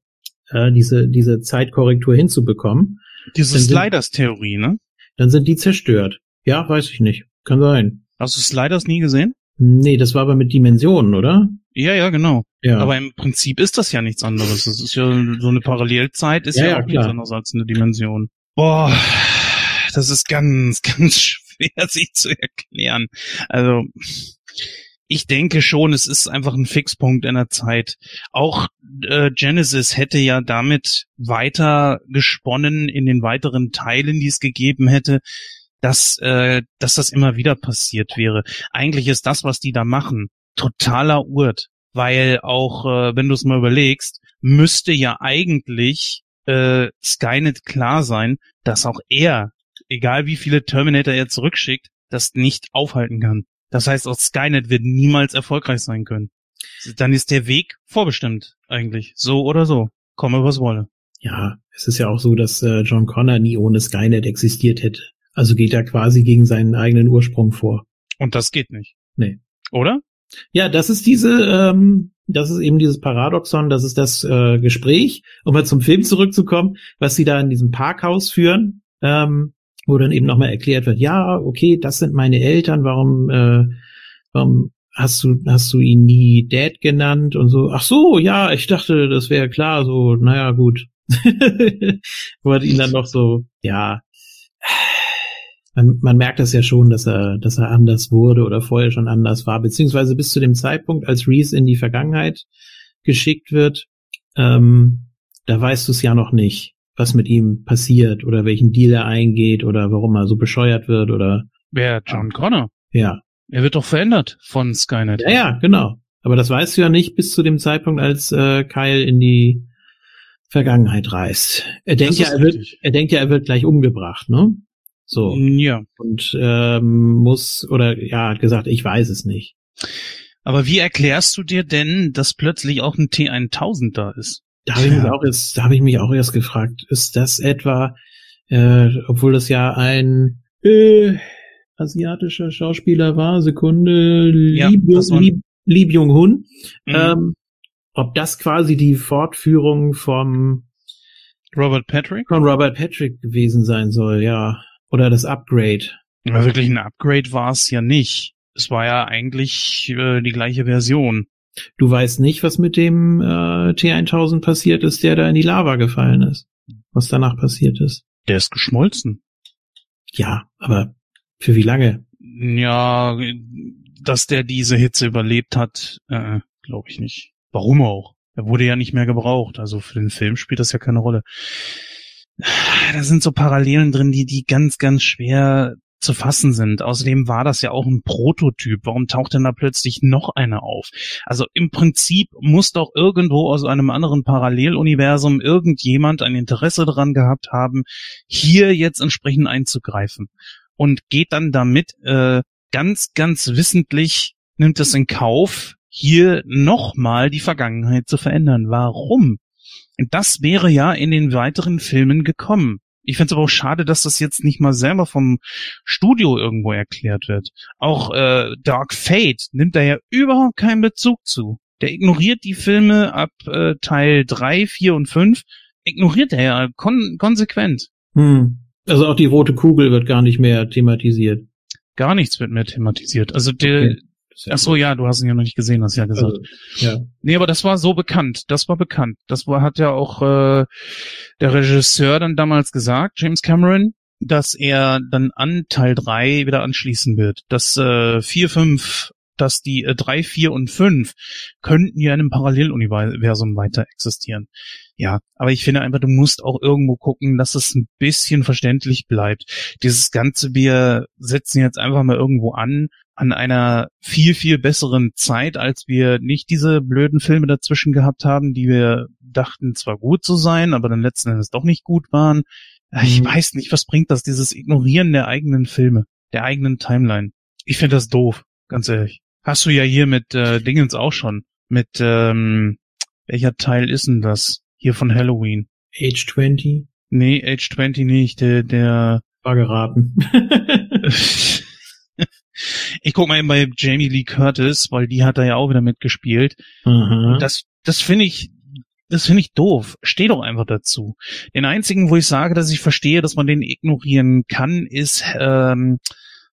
äh, diese diese Zeitkorrektur hinzubekommen. Diese Sliders-Theorie, ne? Dann sind die zerstört. Ja, weiß ich nicht. Kann sein. Hast du Sliders nie gesehen? Nee, das war aber mit Dimensionen, oder? Ja, ja, genau. Ja. Aber im Prinzip ist das ja nichts anderes. Das ist ja so eine Parallelzeit, ist Ja, ja, ja, auch nichts klar. anderes als eine Dimension. Boah, das ist ganz, ganz schwer sich zu erklären. Also, ich denke schon, es ist einfach ein Fixpunkt in der Zeit. Auch äh, Genesis hätte ja damit weiter gesponnen in den weiteren Teilen, die es gegeben hätte, dass, äh, dass das immer wieder passiert wäre. Eigentlich ist das, was die da machen, totaler Urt, weil auch, äh, wenn du es mal überlegst, müsste ja eigentlich äh, Skynet klar sein, dass auch er, egal wie viele Terminator er zurückschickt, das nicht aufhalten kann. Das heißt, auch Skynet wird niemals erfolgreich sein können. Dann ist der Weg vorbestimmt, eigentlich. So oder so. Komme, was wolle. Ja, es ist ja auch so, dass äh, John Connor nie ohne Skynet existiert hätte. Also geht er quasi gegen seinen eigenen Ursprung vor. Und das geht nicht. Nee. Oder? Ja, das ist diese, ähm, das ist eben dieses Paradoxon, das ist das äh, Gespräch, um mal zum Film zurückzukommen, was sie da in diesem Parkhaus führen, ähm, wo dann eben nochmal erklärt wird, ja, okay, das sind meine Eltern, warum, äh, warum hast du, hast du ihn nie Dad genannt und so, ach so, ja, ich dachte, das wäre klar, so, naja, gut. wo er ihn dann noch so, ja, man, man merkt das ja schon, dass er, dass er anders wurde oder vorher schon anders war, beziehungsweise bis zu dem Zeitpunkt, als Reese in die Vergangenheit geschickt wird, ähm, da weißt du es ja noch nicht, was mit ihm passiert oder welchen Deal er eingeht oder warum er so bescheuert wird oder Wer John Connor? ja. Er wird doch verändert von Skynet. Ja, ja, genau. Aber das weißt du ja nicht bis zu dem Zeitpunkt, als äh, Kyle in die Vergangenheit reist. Er denkt ja, er wird, er denkt ja, er wird gleich umgebracht, ne? So. Ja. Und ähm, muss, oder ja, hat gesagt, ich weiß es nicht. Aber wie erklärst du dir denn, dass plötzlich auch ein T1000 da ist? Da habe ich, mich auch erst, da hab ich mich auch erst gefragt, ist das etwa, äh, obwohl das ja ein äh, asiatischer Schauspieler war, Sekunde, Ja, Lee, Lee Byung-hun, Mhm. ähm, ob das quasi die Fortführung vom Robert Patrick? von Robert Patrick gewesen sein soll, ja. Oder das Upgrade. Aber wirklich ein Upgrade war es ja nicht. Es war ja eigentlich äh, die gleiche Version. Du weißt nicht, was mit dem äh, T1000 passiert ist, der da in die Lava gefallen ist. Was danach passiert ist. Der ist geschmolzen. Ja, aber für wie lange? Ja, dass der diese Hitze überlebt hat, äh, glaube ich nicht. Warum auch? Er wurde ja nicht mehr gebraucht. Also für den Film spielt das ja keine Rolle. Da sind so Parallelen drin, die, die ganz, ganz schwer zu fassen sind. Außerdem war das ja auch ein Prototyp. Warum taucht denn da plötzlich noch einer auf? Also im Prinzip muss doch irgendwo aus einem anderen Paralleluniversum irgendjemand ein Interesse daran gehabt haben, hier jetzt entsprechend einzugreifen. Und geht dann damit äh, ganz, ganz wissentlich, nimmt es in Kauf, hier nochmal die Vergangenheit zu verändern. Warum? Das wäre ja in den weiteren Filmen gekommen. Ich finde es aber auch schade, dass das jetzt nicht mal selber vom Studio irgendwo erklärt wird. Auch äh, Dark Fate nimmt da ja überhaupt keinen Bezug zu. Der ignoriert die Filme ab äh, Teil 3, 4 und 5. Ignoriert er ja kon konsequent. Hm. Also auch die rote Kugel wird gar nicht mehr thematisiert. Gar nichts wird mehr thematisiert. Also der, Okay. Ach so, ja, du hast ihn ja noch nicht gesehen, hast ja gesagt. Also, ja. Nee, aber das war so bekannt. Das war bekannt. Das war, hat ja auch äh, der Regisseur dann damals gesagt, James Cameron, dass er dann an Teil 3 wieder anschließen wird. Dass äh, 4, 5, dass die äh, 3, 4 und 5 könnten ja in einem Paralleluniversum weiter existieren. Ja, aber ich finde einfach, du musst auch irgendwo gucken, dass es ein bisschen verständlich bleibt. Dieses Ganze, wir setzen jetzt einfach mal irgendwo an, an einer viel, viel besseren Zeit, als wir nicht diese blöden Filme dazwischen gehabt haben, die wir dachten zwar gut zu sein, aber dann letzten Endes doch nicht gut waren. Ich Mhm. weiß nicht, was bringt das, dieses Ignorieren der eigenen Filme, der eigenen Timeline. Ich finde das doof, ganz ehrlich. Hast du ja hier mit äh, Dingens auch schon. Mit, ähm, welcher Teil ist denn das? Hier von Halloween. Age 20 Nee, Age 20 nicht, der, der war geraten. ich guck mal eben bei Jamie Lee Curtis, weil die hat da ja auch wieder mitgespielt. Und das, das finde ich, das finde ich doof. Steh doch einfach dazu. Den einzigen, wo ich sage, dass ich verstehe, dass man den ignorieren kann, ist ähm,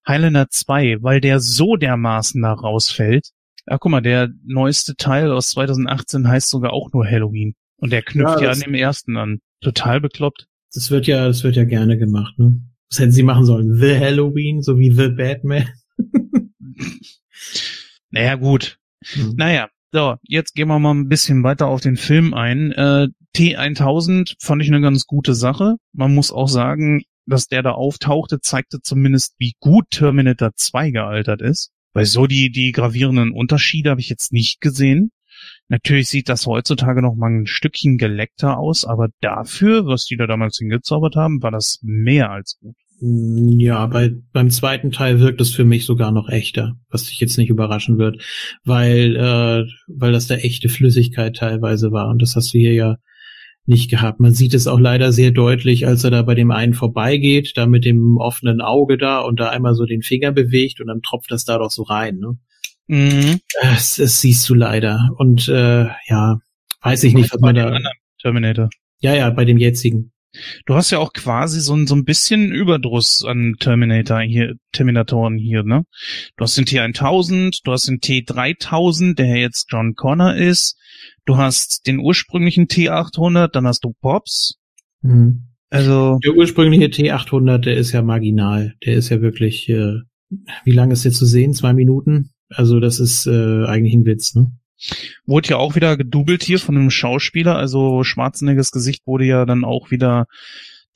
Highlander 2, weil der so dermaßen da rausfällt. Ja, guck mal, der neueste Teil aus 2018 heißt sogar auch nur Halloween. Und der knüpft Ja, ja, an dem ersten an. Total bekloppt. Das wird ja, das wird ja gerne gemacht, ne? Was hätten sie machen sollen? The Halloween, so wie The Batman. Naja, gut. Mhm. Naja, so, jetzt gehen wir mal ein bisschen weiter auf den Film ein. Äh, T1000 fand ich eine ganz gute Sache. Man muss auch sagen, dass der da auftauchte, zeigte zumindest, wie gut Terminator 2 gealtert ist. Weil so die, die gravierenden Unterschiede habe ich jetzt nicht gesehen. Natürlich sieht das heutzutage noch mal ein Stückchen geleckter aus, aber dafür, was die da damals hingezaubert haben, war das mehr als gut. Mm, Ja, bei, beim zweiten Teil wirkt es für mich sogar noch echter, was dich jetzt nicht überraschen wird, weil, äh, weil das da echte Flüssigkeit teilweise war und das hast du hier ja nicht gehabt. Man sieht es auch leider sehr deutlich, als er da bei dem einen vorbeigeht, da mit dem offenen Auge da und da einmal so den Finger bewegt und dann tropft das da doch so rein. Ne? Mhm. Das, das siehst du leider und äh, ja, weiß ich nicht, was Bei man dem da. Terminator. Ja, ja, bei dem jetzigen. Du hast ja auch quasi so ein, so ein bisschen Überdruss an Terminator hier, Terminatoren hier, ne? Du hast den T1000, du hast den T3000, der jetzt John Connor ist. Du hast den ursprünglichen T800, dann hast du Pops. Mhm. Also, Der ursprüngliche T800, der ist ja marginal. Der ist ja wirklich, äh, wie lange ist der zu sehen? Zwei Minuten? Also das ist äh, eigentlich ein Witz, ne? Wurde ja auch wieder gedoubelt hier von einem Schauspieler. Also Schwarzeneggers Gesicht wurde ja dann auch wieder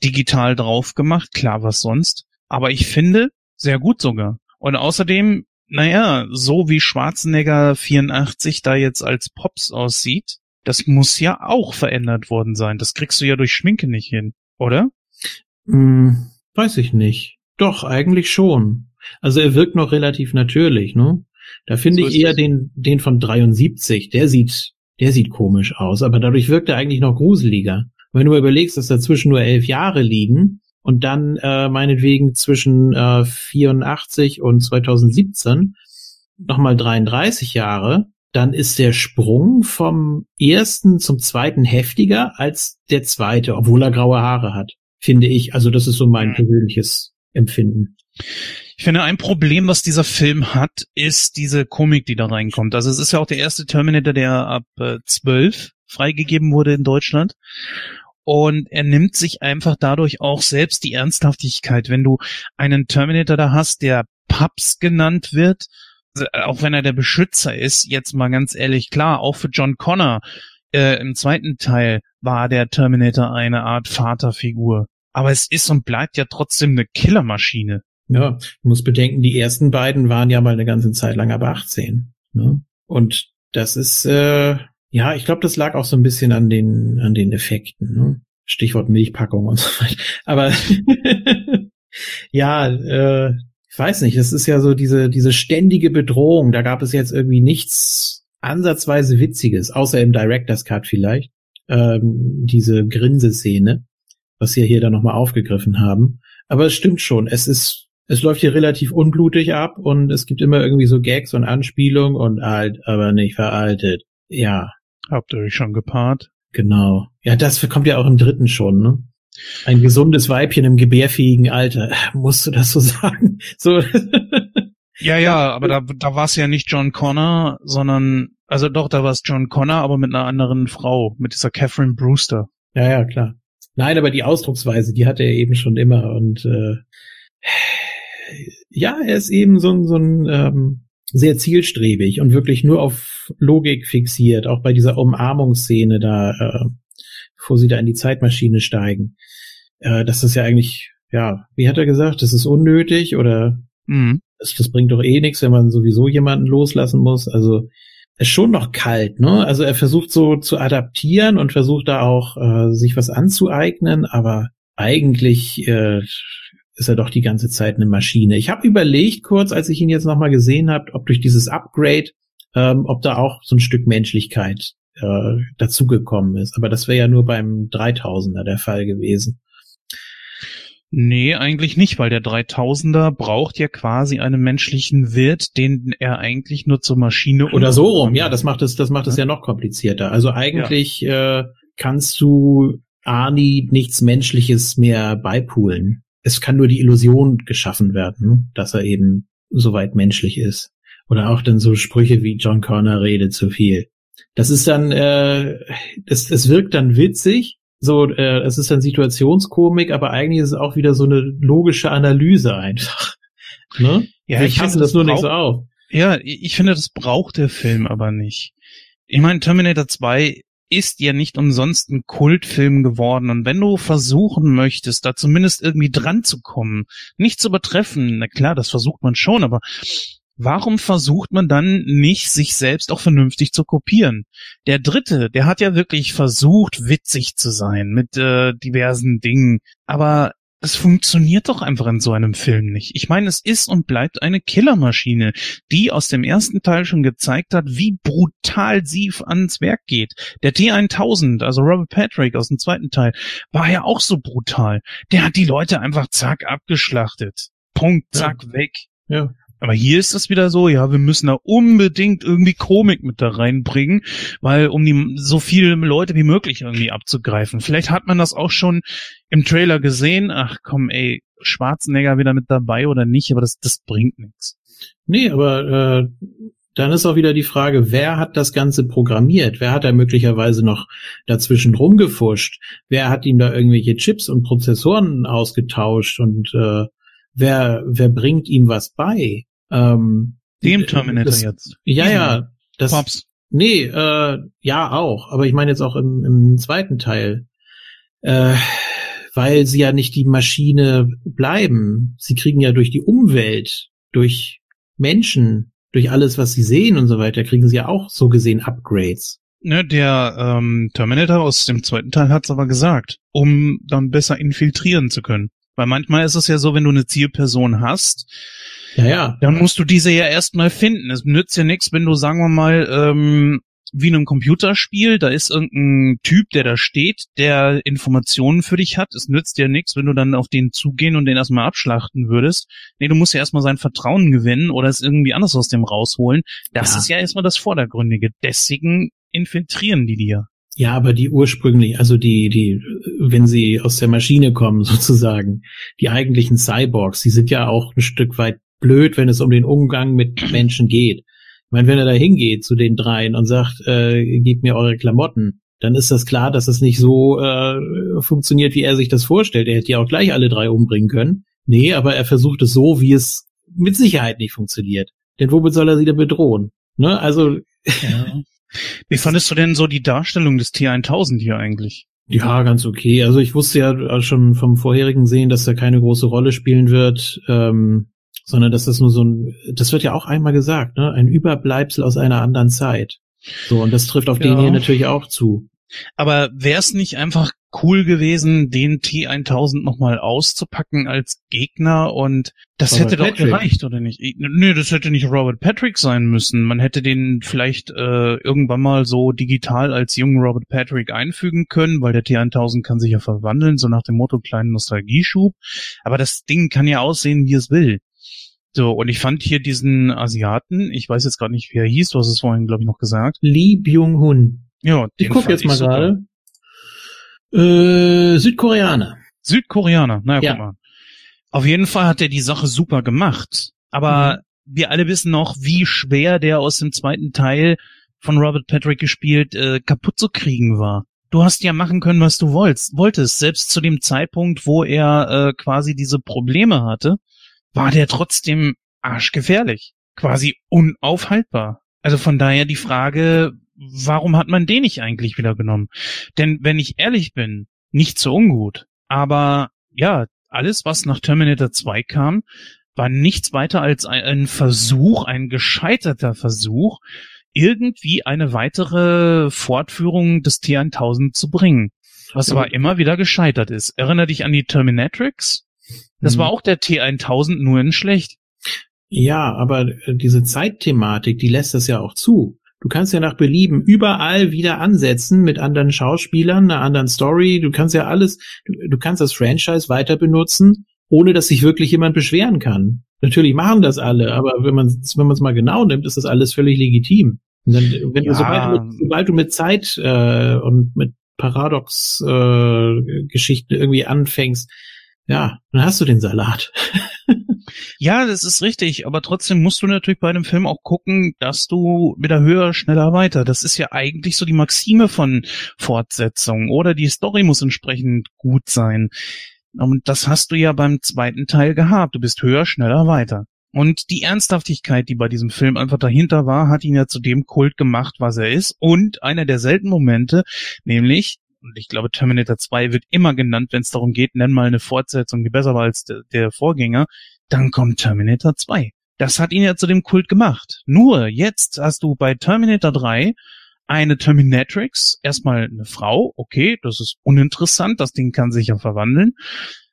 digital drauf gemacht. Klar, was sonst. Aber ich finde, sehr gut sogar. Und außerdem naja, so wie Schwarzenegger 84 da jetzt als Pops aussieht, das muss ja auch verändert worden sein. Das kriegst du ja durch Schminke nicht hin, oder? Hm, weiß ich nicht. Doch, eigentlich schon. Also er wirkt noch relativ natürlich, ne? Da finde so ich eher den, den von 73, der sieht, der sieht komisch aus, aber dadurch wirkt er eigentlich noch gruseliger. wenn du überlegst, dass dazwischen nur elf Jahre liegen und dann äh, meinetwegen zwischen äh, 84 und 2017 nochmal 33 Jahre, dann ist der Sprung vom ersten zum zweiten heftiger als der zweite, obwohl er graue Haare hat, finde ich. Also das ist so mein mhm. persönliches Empfinden. Ich finde, ein Problem, was dieser Film hat, ist diese Komik, die da reinkommt. Also es ist ja auch der erste Terminator, der ab äh, 12 freigegeben wurde in Deutschland. Und er nimmt sich einfach dadurch auch selbst die Ernsthaftigkeit. Wenn du einen Terminator da hast, der Paps genannt wird, auch wenn er der Beschützer ist, jetzt mal ganz ehrlich, klar, auch für John Connor äh, im zweiten Teil war der Terminator eine Art Vaterfigur. Aber es ist und bleibt ja trotzdem eine Killermaschine. Ja, du musst bedenken, die ersten beiden waren ja mal eine ganze Zeit lang aber 18. Ne? Und das ist, äh, ja, ich glaube, das lag auch so ein bisschen an den, an den Effekten. Ne? Stichwort Milchpackung und so weiter. Aber ja, äh, ich weiß nicht, das ist ja so diese, diese ständige Bedrohung. Da gab es jetzt irgendwie nichts ansatzweise Witziges, außer im Director's Cut vielleicht. Ähm, diese Grinseszene, was sie hier dann nochmal aufgegriffen haben. Aber es stimmt schon, es ist es läuft hier relativ unblutig ab und es gibt immer irgendwie so Gags und Anspielungen und alt, aber nicht veraltet. Ja. Habt ihr euch schon gepaart? Genau. Ja, das kommt ja auch im dritten schon, ne? Ein gesundes Weibchen im gebärfähigen Alter. Musst du das so sagen? So. ja, ja, aber da, da war es ja nicht John Connor, sondern, also doch, da war es John Connor, aber mit einer anderen Frau, mit dieser Catherine Brewster. Ja, ja, klar. Nein, aber die Ausdrucksweise, die hatte er eben schon immer und äh, ja, er ist eben so, so ein ähm, sehr zielstrebig und wirklich nur auf Logik fixiert, auch bei dieser Umarmungsszene da, äh, bevor sie da in die Zeitmaschine steigen. Äh, das ist ja eigentlich, ja, wie hat er gesagt, das ist unnötig oder mhm. das, das bringt doch eh nichts, wenn man sowieso jemanden loslassen muss. Also er ist schon noch kalt, ne? Also er versucht so zu adaptieren und versucht da auch äh, sich was anzueignen, aber eigentlich äh, ist er doch die ganze Zeit eine Maschine. Ich habe überlegt kurz, als ich ihn jetzt nochmal gesehen habe, ob durch dieses Upgrade, ähm, ob da auch so ein Stück Menschlichkeit äh, dazugekommen ist. Aber das wäre ja nur beim 3000er der Fall gewesen. Nee, eigentlich nicht, weil der 3000er braucht ja quasi einen menschlichen Wirt, den er eigentlich nur zur Maschine oder so rum. Ja, das macht es, das macht es ja. ja noch komplizierter. Also eigentlich ja. äh, kannst du Arnie nichts Menschliches mehr beipulen es kann nur die Illusion geschaffen werden, ne, dass er eben soweit menschlich ist. Oder auch dann so Sprüche wie John Connor redet zu viel. Das ist dann, äh, es, es wirkt dann witzig, so, äh, es ist dann Situationskomik, aber eigentlich ist es auch wieder so eine logische Analyse einfach. Ne? Ja, ich, finde das nur nicht so auf. Ja, ich finde, das braucht der Film aber nicht. Ich meine, Terminator 2 ist ja nicht umsonst ein Kultfilm geworden. Und wenn du versuchen möchtest, da zumindest irgendwie dran zu kommen, nicht zu übertreffen, na klar, das versucht man schon, aber warum versucht man dann nicht, sich selbst auch vernünftig zu kopieren? Der dritte, der hat ja wirklich versucht, witzig zu sein mit äh, diversen Dingen, aber es funktioniert doch einfach in so einem Film nicht. Ich meine, es ist und bleibt eine Killermaschine, die aus dem ersten Teil schon gezeigt hat, wie brutal sie ans Werk geht. Der T1000, also Robert Patrick aus dem zweiten Teil, war ja auch so brutal. Der hat die Leute einfach zack abgeschlachtet. Punkt, zack, ja. weg. Ja. Aber hier ist es wieder so, ja, wir müssen da unbedingt irgendwie Komik mit da reinbringen, weil um die so viele Leute wie möglich irgendwie abzugreifen. Vielleicht hat man das auch schon im Trailer gesehen. Ach komm, ey, Schwarzenegger wieder mit dabei oder nicht, aber das, das bringt nichts. Nee, aber äh, dann ist auch wieder die Frage, wer hat das Ganze programmiert? Wer hat da möglicherweise noch dazwischen rumgefuscht? Wer hat ihm da irgendwelche Chips und Prozessoren ausgetauscht und äh, wer, wer bringt ihm was bei? Ähm, Dem Terminator das, jetzt. Ja, ja. Das, Pops. Nee, äh, ja auch. Aber ich meine jetzt auch im, im zweiten Teil. Äh, weil sie ja nicht die Maschine bleiben. Sie kriegen ja durch die Umwelt, durch Menschen, durch alles, was sie sehen und so weiter, kriegen sie ja auch so gesehen Upgrades. Ne, der ähm, Terminator aus dem zweiten Teil hat's aber gesagt, um dann besser infiltrieren zu können. Weil manchmal ist es ja so, wenn du eine Zielperson hast, ja, ja. dann musst du diese ja erstmal finden. Es nützt ja nichts, wenn du, sagen wir mal, ähm, wie in einem Computerspiel, da ist irgendein Typ, der da steht, der Informationen für dich hat. Es nützt dir nichts, wenn du dann auf den zugehen und den erstmal abschlachten würdest. Nee, du musst ja erstmal sein Vertrauen gewinnen oder es irgendwie anders aus dem rausholen. Das ja. ist ja erstmal das Vordergründige. Deswegen infiltrieren die dir. Ja, aber die ursprünglich, also die, die, wenn sie aus der Maschine kommen, sozusagen, die eigentlichen Cyborgs, die sind ja auch ein Stück weit blöd, wenn es um den Umgang mit Menschen geht. Ich meine, wenn er da hingeht zu den dreien und sagt, äh, gebt mir eure Klamotten, dann ist das klar, dass es nicht so äh, funktioniert, wie er sich das vorstellt. Er hätte ja auch gleich alle drei umbringen können. Nee, aber er versucht es so, wie es mit Sicherheit nicht funktioniert. Denn womit soll er sie denn bedrohen? Ne? Also. Ja. Wie fandest du denn so die Darstellung des T1000 hier eigentlich? Ja, ganz okay. Also ich wusste ja schon vom vorherigen Sehen, dass er keine große Rolle spielen wird. Ähm, sondern dass das nur so ein, das wird ja auch einmal gesagt, ne, ein Überbleibsel aus einer anderen Zeit. So, und das trifft auf ja. den hier natürlich auch zu. Aber wäre es nicht einfach cool gewesen, den T1000 nochmal auszupacken als Gegner und das Robert hätte doch Patrick. gereicht, oder nicht? Nö, das hätte nicht Robert Patrick sein müssen. Man hätte den vielleicht äh, irgendwann mal so digital als jungen Robert Patrick einfügen können, weil der T1000 kann sich ja verwandeln, so nach dem Motto kleinen Nostalgieschub. Aber das Ding kann ja aussehen, wie es will. So, und ich fand hier diesen Asiaten, ich weiß jetzt gerade nicht, wie er hieß, du hast es vorhin, glaube ich, noch gesagt. Lee Byung-hun. Ja, ich gucke jetzt mal gerade. Äh, Südkoreaner. Südkoreaner, naja, ja. guck mal. Auf jeden Fall hat er die Sache super gemacht. Aber mhm. wir alle wissen noch, wie schwer der aus dem zweiten Teil von Robert Patrick gespielt äh, kaputt zu kriegen war. Du hast ja machen können, was du wolltest, wolltest. Selbst zu dem Zeitpunkt, wo er äh, quasi diese Probleme hatte, war der trotzdem arschgefährlich. Quasi unaufhaltbar. Also von daher die Frage, warum hat man den nicht eigentlich wieder genommen? Denn wenn ich ehrlich bin, nicht so ungut. Aber ja, alles, was nach Terminator 2 kam, war nichts weiter als ein, Versuch, ein gescheiterter Versuch, irgendwie eine weitere Fortführung des T1000 zu bringen. Was aber immer wieder gescheitert ist. Erinner dich an die Terminatrix? Das mhm. war auch der T1000 nur in schlecht. Ja, aber äh, diese Zeitthematik, die lässt das ja auch zu. Du kannst ja nach Belieben überall wieder ansetzen mit anderen Schauspielern, einer anderen Story. Du kannst ja alles, du, du kannst das Franchise weiter benutzen, ohne dass sich wirklich jemand beschweren kann. Natürlich machen das alle, aber wenn man wenn man es mal genau nimmt, ist das alles völlig legitim. Und dann, wenn ja. du, sobald, du mit, sobald du mit Zeit äh, und mit Paradox-Geschichten äh, irgendwie anfängst, ja, dann hast du den Salat. ja, das ist richtig, aber trotzdem musst du natürlich bei einem Film auch gucken, dass du wieder höher, schneller, weiter. Das ist ja eigentlich so die Maxime von Fortsetzung oder die Story muss entsprechend gut sein. Und das hast du ja beim zweiten Teil gehabt. Du bist höher, schneller, weiter. Und die Ernsthaftigkeit, die bei diesem Film einfach dahinter war, hat ihn ja zu dem Kult gemacht, was er ist. Und einer der seltenen Momente, nämlich und ich glaube, Terminator 2 wird immer genannt, wenn es darum geht, nenn mal eine Fortsetzung, die besser war als der, der Vorgänger, dann kommt Terminator 2. Das hat ihn ja zu dem Kult gemacht. Nur jetzt hast du bei Terminator 3 eine Terminatrix, erstmal eine Frau, okay, das ist uninteressant, das Ding kann sich ja verwandeln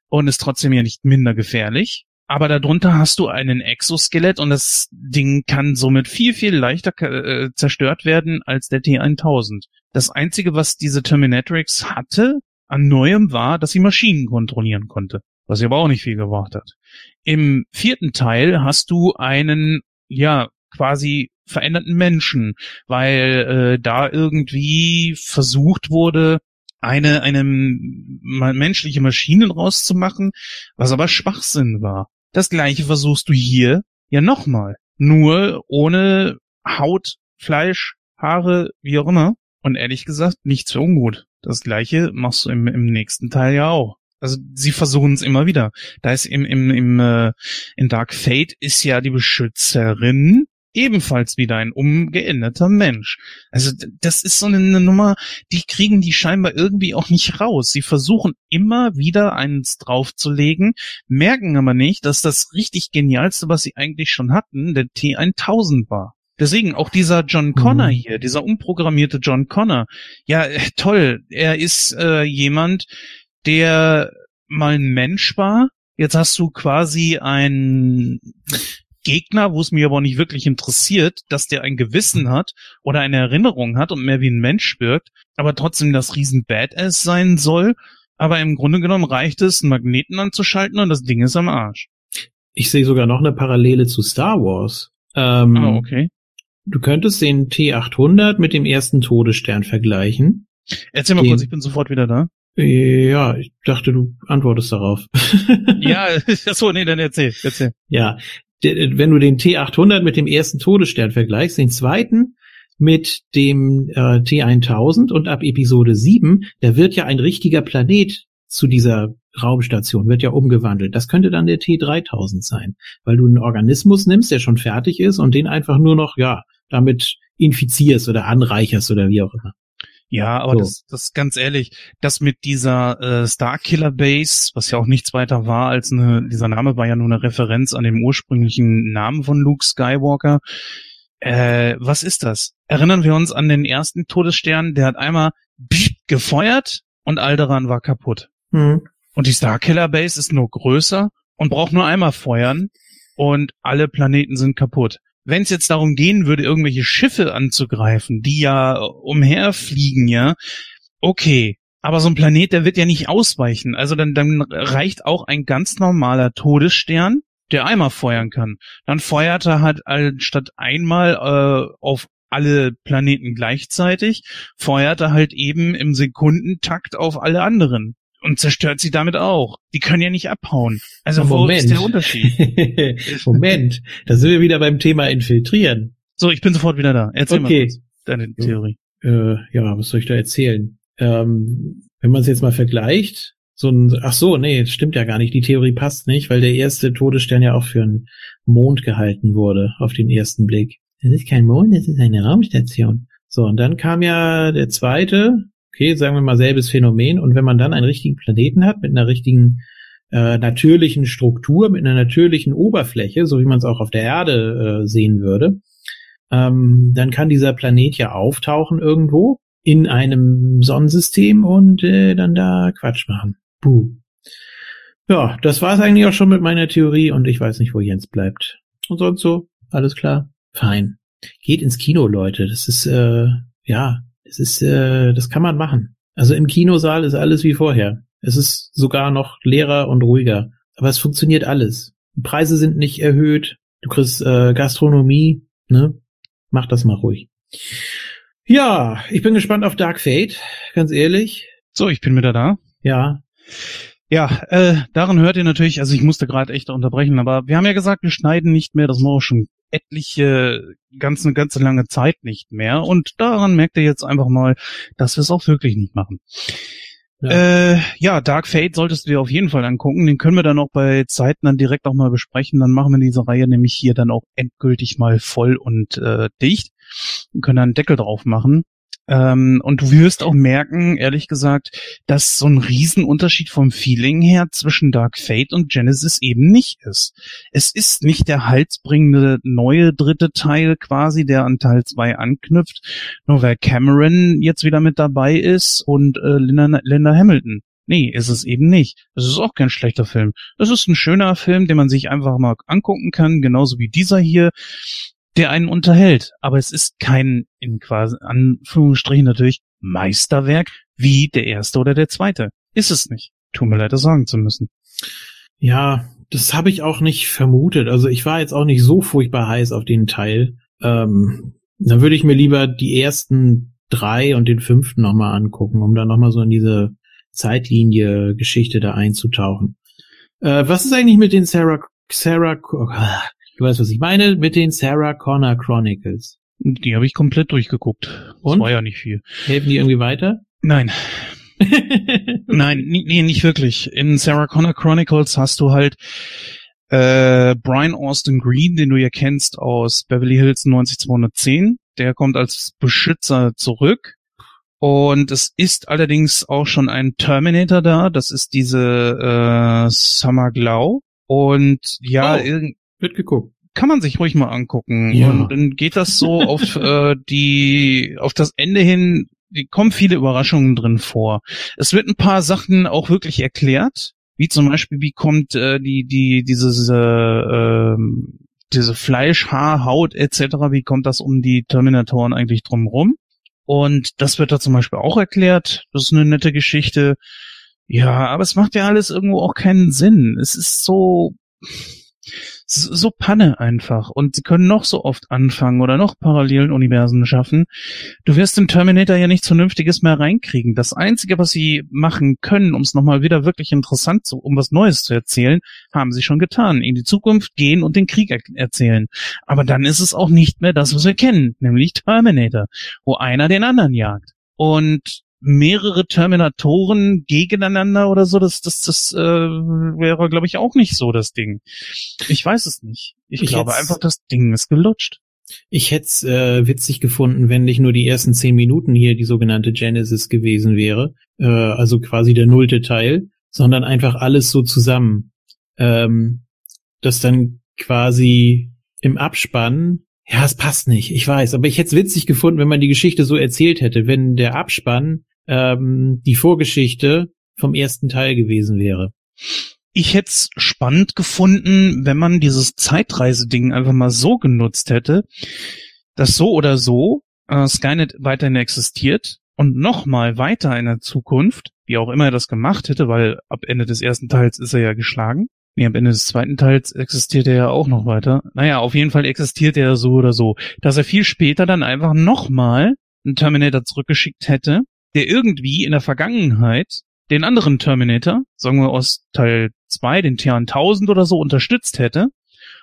und ist trotzdem ja nicht minder gefährlich. Aber darunter hast du einen Exoskelett und das Ding kann somit viel, viel leichter äh, zerstört werden als der T1000. Das einzige, was diese Terminatrix hatte an Neuem war, dass sie Maschinen kontrollieren konnte. Was sie aber auch nicht viel gebracht hat. Im vierten Teil hast du einen, ja, quasi veränderten Menschen, weil äh, da irgendwie versucht wurde, eine, eine menschliche Maschinen rauszumachen, was aber Schwachsinn war. Das gleiche versuchst du hier ja nochmal. Nur ohne Haut, Fleisch, Haare, wie auch immer. Und ehrlich gesagt, nicht so ungut. Das gleiche machst du im, im nächsten Teil ja auch. Also sie versuchen es immer wieder. Da ist im, im, im äh, in Dark Fate ist ja die Beschützerin ebenfalls wieder ein umgeänderter Mensch. Also das ist so eine, eine, Nummer, die kriegen die scheinbar irgendwie auch nicht raus. Sie versuchen immer wieder eins draufzulegen, merken aber nicht, dass das richtig genialste, was sie eigentlich schon hatten, der T1000 war. Deswegen auch dieser John Connor mhm. hier, dieser umprogrammierte John Connor. Ja, äh, toll. Er ist äh, jemand, der mal ein Mensch war. Jetzt hast du quasi ein Gegner, wo es mir aber nicht wirklich interessiert, dass der ein Gewissen hat oder eine Erinnerung hat und mehr wie ein Mensch wirkt, aber trotzdem das riesen Badass sein soll. Aber im Grunde genommen reicht es, einen Magneten anzuschalten und das Ding ist am Arsch. Ich sehe sogar noch eine Parallele zu Star Wars. Ähm, oh, okay. Du könntest den T800 mit dem ersten Todesstern vergleichen. Erzähl mal den, kurz, ich bin sofort wieder da. Ja, ich dachte, du antwortest darauf. ja, so, nee, dann erzähl, erzähl. Ja, wenn du den T800 mit dem ersten Todesstern vergleichst, den zweiten mit dem äh, T1000 und ab Episode 7, da wird ja ein richtiger Planet zu dieser Raumstation, wird ja umgewandelt. Das könnte dann der T3000 sein, weil du einen Organismus nimmst, der schon fertig ist und den einfach nur noch, ja, damit infizierst oder anreicherst oder wie auch immer. Ja, aber so. das, das ganz ehrlich, das mit dieser äh, Starkiller Base, was ja auch nichts weiter war als eine, dieser Name war ja nur eine Referenz an den ursprünglichen Namen von Luke Skywalker. Äh, was ist das? Erinnern wir uns an den ersten Todesstern, der hat einmal gefeuert und Alderan war kaputt. Hm. Und die Starkiller Base ist nur größer und braucht nur einmal feuern und alle Planeten sind kaputt wenn es jetzt darum gehen würde, irgendwelche Schiffe anzugreifen, die ja umherfliegen, ja, okay. Aber so ein Planet, der wird ja nicht ausweichen. Also dann, dann reicht auch ein ganz normaler Todesstern, der einmal feuern kann. Dann feuert er halt statt einmal äh, auf alle Planeten gleichzeitig, feuert er halt eben im Sekundentakt auf alle anderen und zerstört sie damit auch. Die können ja nicht abhauen. Also wo ist der Unterschied? Moment, da sind wir wieder beim Thema infiltrieren. So, ich bin sofort wieder da. Erzähl okay. mal deine Theorie. Äh, ja, was soll ich da erzählen? Ähm, wenn man es jetzt mal vergleicht, so ein, ach so, nee, stimmt ja gar nicht. Die Theorie passt nicht, weil der erste Todesstern ja auch für einen Mond gehalten wurde, auf den ersten Blick. Das ist kein Mond, das ist eine Raumstation. So, und dann kam ja der zweite, Okay, sagen wir mal selbes Phänomen. Und wenn man dann einen richtigen Planeten hat mit einer richtigen äh, natürlichen Struktur, mit einer natürlichen Oberfläche, so wie man es auch auf der Erde äh, sehen würde, ähm, dann kann dieser Planet ja auftauchen irgendwo in einem Sonnensystem und äh, dann da Quatsch machen. Buh. Ja, das war es eigentlich auch schon mit meiner Theorie und ich weiß nicht, wo Jens bleibt. Und sonst so, alles klar, fein. Geht ins Kino, Leute. Das ist äh, ja es ist, äh, das kann man machen. Also im Kinosaal ist alles wie vorher. Es ist sogar noch leerer und ruhiger. Aber es funktioniert alles. Die Preise sind nicht erhöht. Du kriegst äh, Gastronomie, ne? Mach das mal ruhig. Ja, ich bin gespannt auf Dark Fate, ganz ehrlich. So, ich bin wieder da. Ja. Ja, äh, daran hört ihr natürlich, also ich musste gerade echt unterbrechen, aber wir haben ja gesagt, wir schneiden nicht mehr, das machen wir auch schon etliche, ganz eine ganze lange Zeit nicht mehr. Und daran merkt ihr jetzt einfach mal, dass wir es auch wirklich nicht machen. Ja. Äh, ja, Dark Fate solltest du dir auf jeden Fall angucken. Den können wir dann auch bei Zeiten dann direkt auch mal besprechen. Dann machen wir diese Reihe nämlich hier dann auch endgültig mal voll und äh, dicht und können dann einen Deckel drauf machen. Ähm, und du wirst auch merken, ehrlich gesagt, dass so ein Riesenunterschied vom Feeling her zwischen Dark Fate und Genesis eben nicht ist. Es ist nicht der halsbringende neue dritte Teil quasi, der an Teil 2 anknüpft, nur weil Cameron jetzt wieder mit dabei ist und äh, Linda, Linda Hamilton. Nee, ist es eben nicht. Es ist auch kein schlechter Film. Es ist ein schöner Film, den man sich einfach mal angucken kann, genauso wie dieser hier der einen unterhält. Aber es ist kein, in quasi Anführungsstrichen natürlich, Meisterwerk wie der erste oder der zweite. Ist es nicht. Tut mir leid, das sagen zu müssen. Ja, das habe ich auch nicht vermutet. Also ich war jetzt auch nicht so furchtbar heiß auf den Teil. Ähm, dann würde ich mir lieber die ersten drei und den fünften nochmal angucken, um dann nochmal so in diese Zeitlinie Geschichte da einzutauchen. Äh, was ist eigentlich mit den Sarah, Sarah, Du weißt, was ich meine, mit den Sarah Connor Chronicles. Die habe ich komplett durchgeguckt. Und? Das war ja nicht viel. Helfen die irgendwie weiter? Nein. Nein, nee, nicht wirklich. In Sarah Connor Chronicles hast du halt Äh, Brian Austin Green, den du ja kennst aus Beverly Hills 90210, der kommt als Beschützer zurück. Und es ist allerdings auch schon ein Terminator da. Das ist diese äh, Summer Glau. Und ja, oh, wird geguckt. Kann man sich ruhig mal angucken. Ja. Und dann geht das so auf äh, die auf das Ende hin. Die kommen viele Überraschungen drin vor. Es wird ein paar Sachen auch wirklich erklärt, wie zum Beispiel wie kommt äh, die die dieses äh, ähm, diese Fleisch, Haar, Haut etc. Wie kommt das um die Terminatoren eigentlich drumrum? Und das wird da zum Beispiel auch erklärt. Das ist eine nette Geschichte. Ja, aber es macht ja alles irgendwo auch keinen Sinn. Es ist so, so Panne einfach. Und sie können noch so oft anfangen oder noch parallelen Universen schaffen. Du wirst im Terminator ja nichts Vernünftiges mehr reinkriegen. Das Einzige, was sie machen können, um es nochmal wieder wirklich interessant zu, um was Neues zu erzählen, haben sie schon getan. In die Zukunft gehen und den Krieg er erzählen. Aber dann ist es auch nicht mehr das, was wir kennen, nämlich Terminator, wo einer den anderen jagt. Und mehrere Terminatoren gegeneinander oder so, das, das, das äh, wäre, glaube ich, auch nicht so das Ding. Ich weiß es nicht. Ich, ich glaube einfach, das Ding ist gelutscht. Ich hätte es äh, witzig gefunden, wenn nicht nur die ersten zehn Minuten hier die sogenannte Genesis gewesen wäre, äh, also quasi der nullte Teil, sondern einfach alles so zusammen. Ähm, das dann quasi im Abspann ja, es passt nicht, ich weiß, aber ich hätte es witzig gefunden, wenn man die Geschichte so erzählt hätte, wenn der Abspann ähm, die Vorgeschichte vom ersten Teil gewesen wäre. Ich hätte es spannend gefunden, wenn man dieses Zeitreiseding einfach mal so genutzt hätte, dass so oder so äh, Skynet weiterhin existiert und nochmal weiter in der Zukunft, wie auch immer er das gemacht hätte, weil ab Ende des ersten Teils ist er ja geschlagen. Nee, am Ende des zweiten Teils existiert er ja auch noch weiter. Naja, auf jeden Fall existiert er so oder so. Dass er viel später dann einfach nochmal einen Terminator zurückgeschickt hätte, der irgendwie in der Vergangenheit den anderen Terminator, sagen wir aus Teil 2, den T1000 oder so, unterstützt hätte.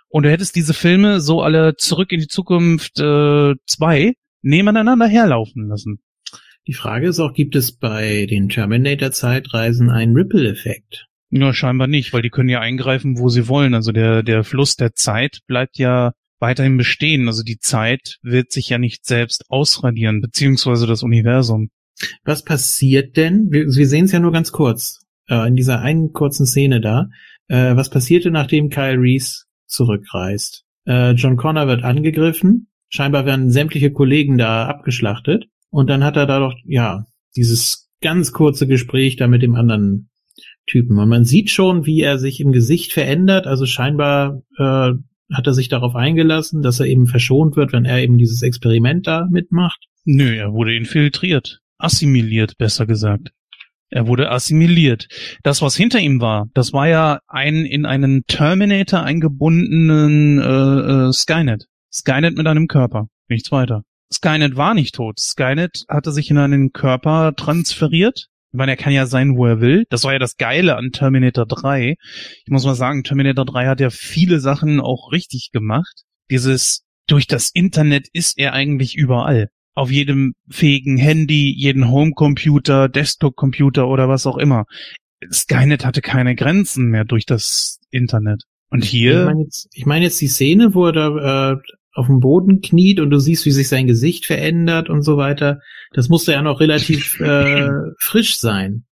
Und du hättest diese Filme so alle zurück in die Zukunft 2 äh, nebeneinander herlaufen lassen. Die Frage ist auch, gibt es bei den Terminator-Zeitreisen einen Ripple-Effekt? Ja, scheinbar nicht, weil die können ja eingreifen, wo sie wollen. Also der, der Fluss der Zeit bleibt ja weiterhin bestehen. Also die Zeit wird sich ja nicht selbst ausradieren, beziehungsweise das Universum. Was passiert denn? Wir, wir sehen es ja nur ganz kurz, äh, in dieser einen kurzen Szene da. Äh, was passierte, nachdem Kyle Reese zurückreist? Äh, John Connor wird angegriffen. Scheinbar werden sämtliche Kollegen da abgeschlachtet. Und dann hat er da doch, ja, dieses ganz kurze Gespräch da mit dem anderen Typen. Und man sieht schon, wie er sich im Gesicht verändert. Also scheinbar äh, hat er sich darauf eingelassen, dass er eben verschont wird, wenn er eben dieses Experiment da mitmacht. Nö, er wurde infiltriert assimiliert, besser gesagt. Er wurde assimiliert. Das, was hinter ihm war, das war ja ein in einen Terminator eingebundenen äh, äh, Skynet. Skynet mit einem Körper, nichts weiter. Skynet war nicht tot. Skynet hatte sich in einen Körper transferiert. Ich meine, er kann ja sein, wo er will. Das war ja das Geile an Terminator 3. Ich muss mal sagen, Terminator 3 hat ja viele Sachen auch richtig gemacht. Dieses durch das Internet ist er eigentlich überall auf jedem fähigen Handy, jeden Homecomputer, Desktop-Computer oder was auch immer. Skynet hatte keine Grenzen mehr durch das Internet. Und hier. Ich meine jetzt, ich mein jetzt die Szene, wo er da äh, auf dem Boden kniet und du siehst, wie sich sein Gesicht verändert und so weiter. Das musste ja noch relativ äh, frisch sein.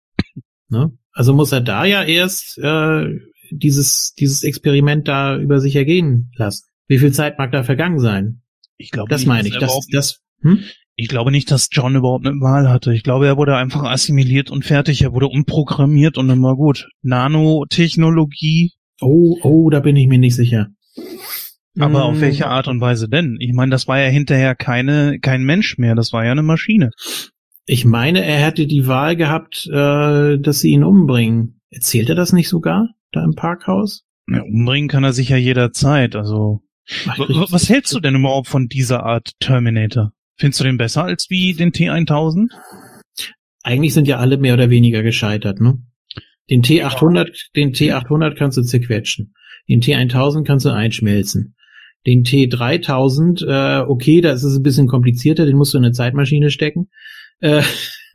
Ne? Also muss er da ja erst äh, dieses, dieses Experiment da über sich ergehen lassen. Wie viel Zeit mag da vergangen sein? Ich glaube, das meine ich. Das, das, hm? Ich glaube nicht, dass John überhaupt eine Wahl hatte. Ich glaube, er wurde einfach assimiliert und fertig. Er wurde umprogrammiert und dann war gut. Nanotechnologie. Oh, oh, da bin ich mir nicht sicher. Aber hm. auf welche Art und Weise denn? Ich meine, das war ja hinterher keine, kein Mensch mehr. Das war ja eine Maschine. Ich meine, er hätte die Wahl gehabt, äh, dass sie ihn umbringen. Erzählt er das nicht sogar da im Parkhaus? Ja, umbringen kann er sich ja jederzeit. Also was hältst du denn überhaupt von dieser Art Terminator? Findest du den besser als wie den T1000? Eigentlich sind ja alle mehr oder weniger gescheitert, ne? Den T800, den T800 kannst du zerquetschen. Den T1000 kannst du einschmelzen. Den T3000, äh, okay, da ist es ein bisschen komplizierter, den musst du in eine Zeitmaschine stecken. Äh,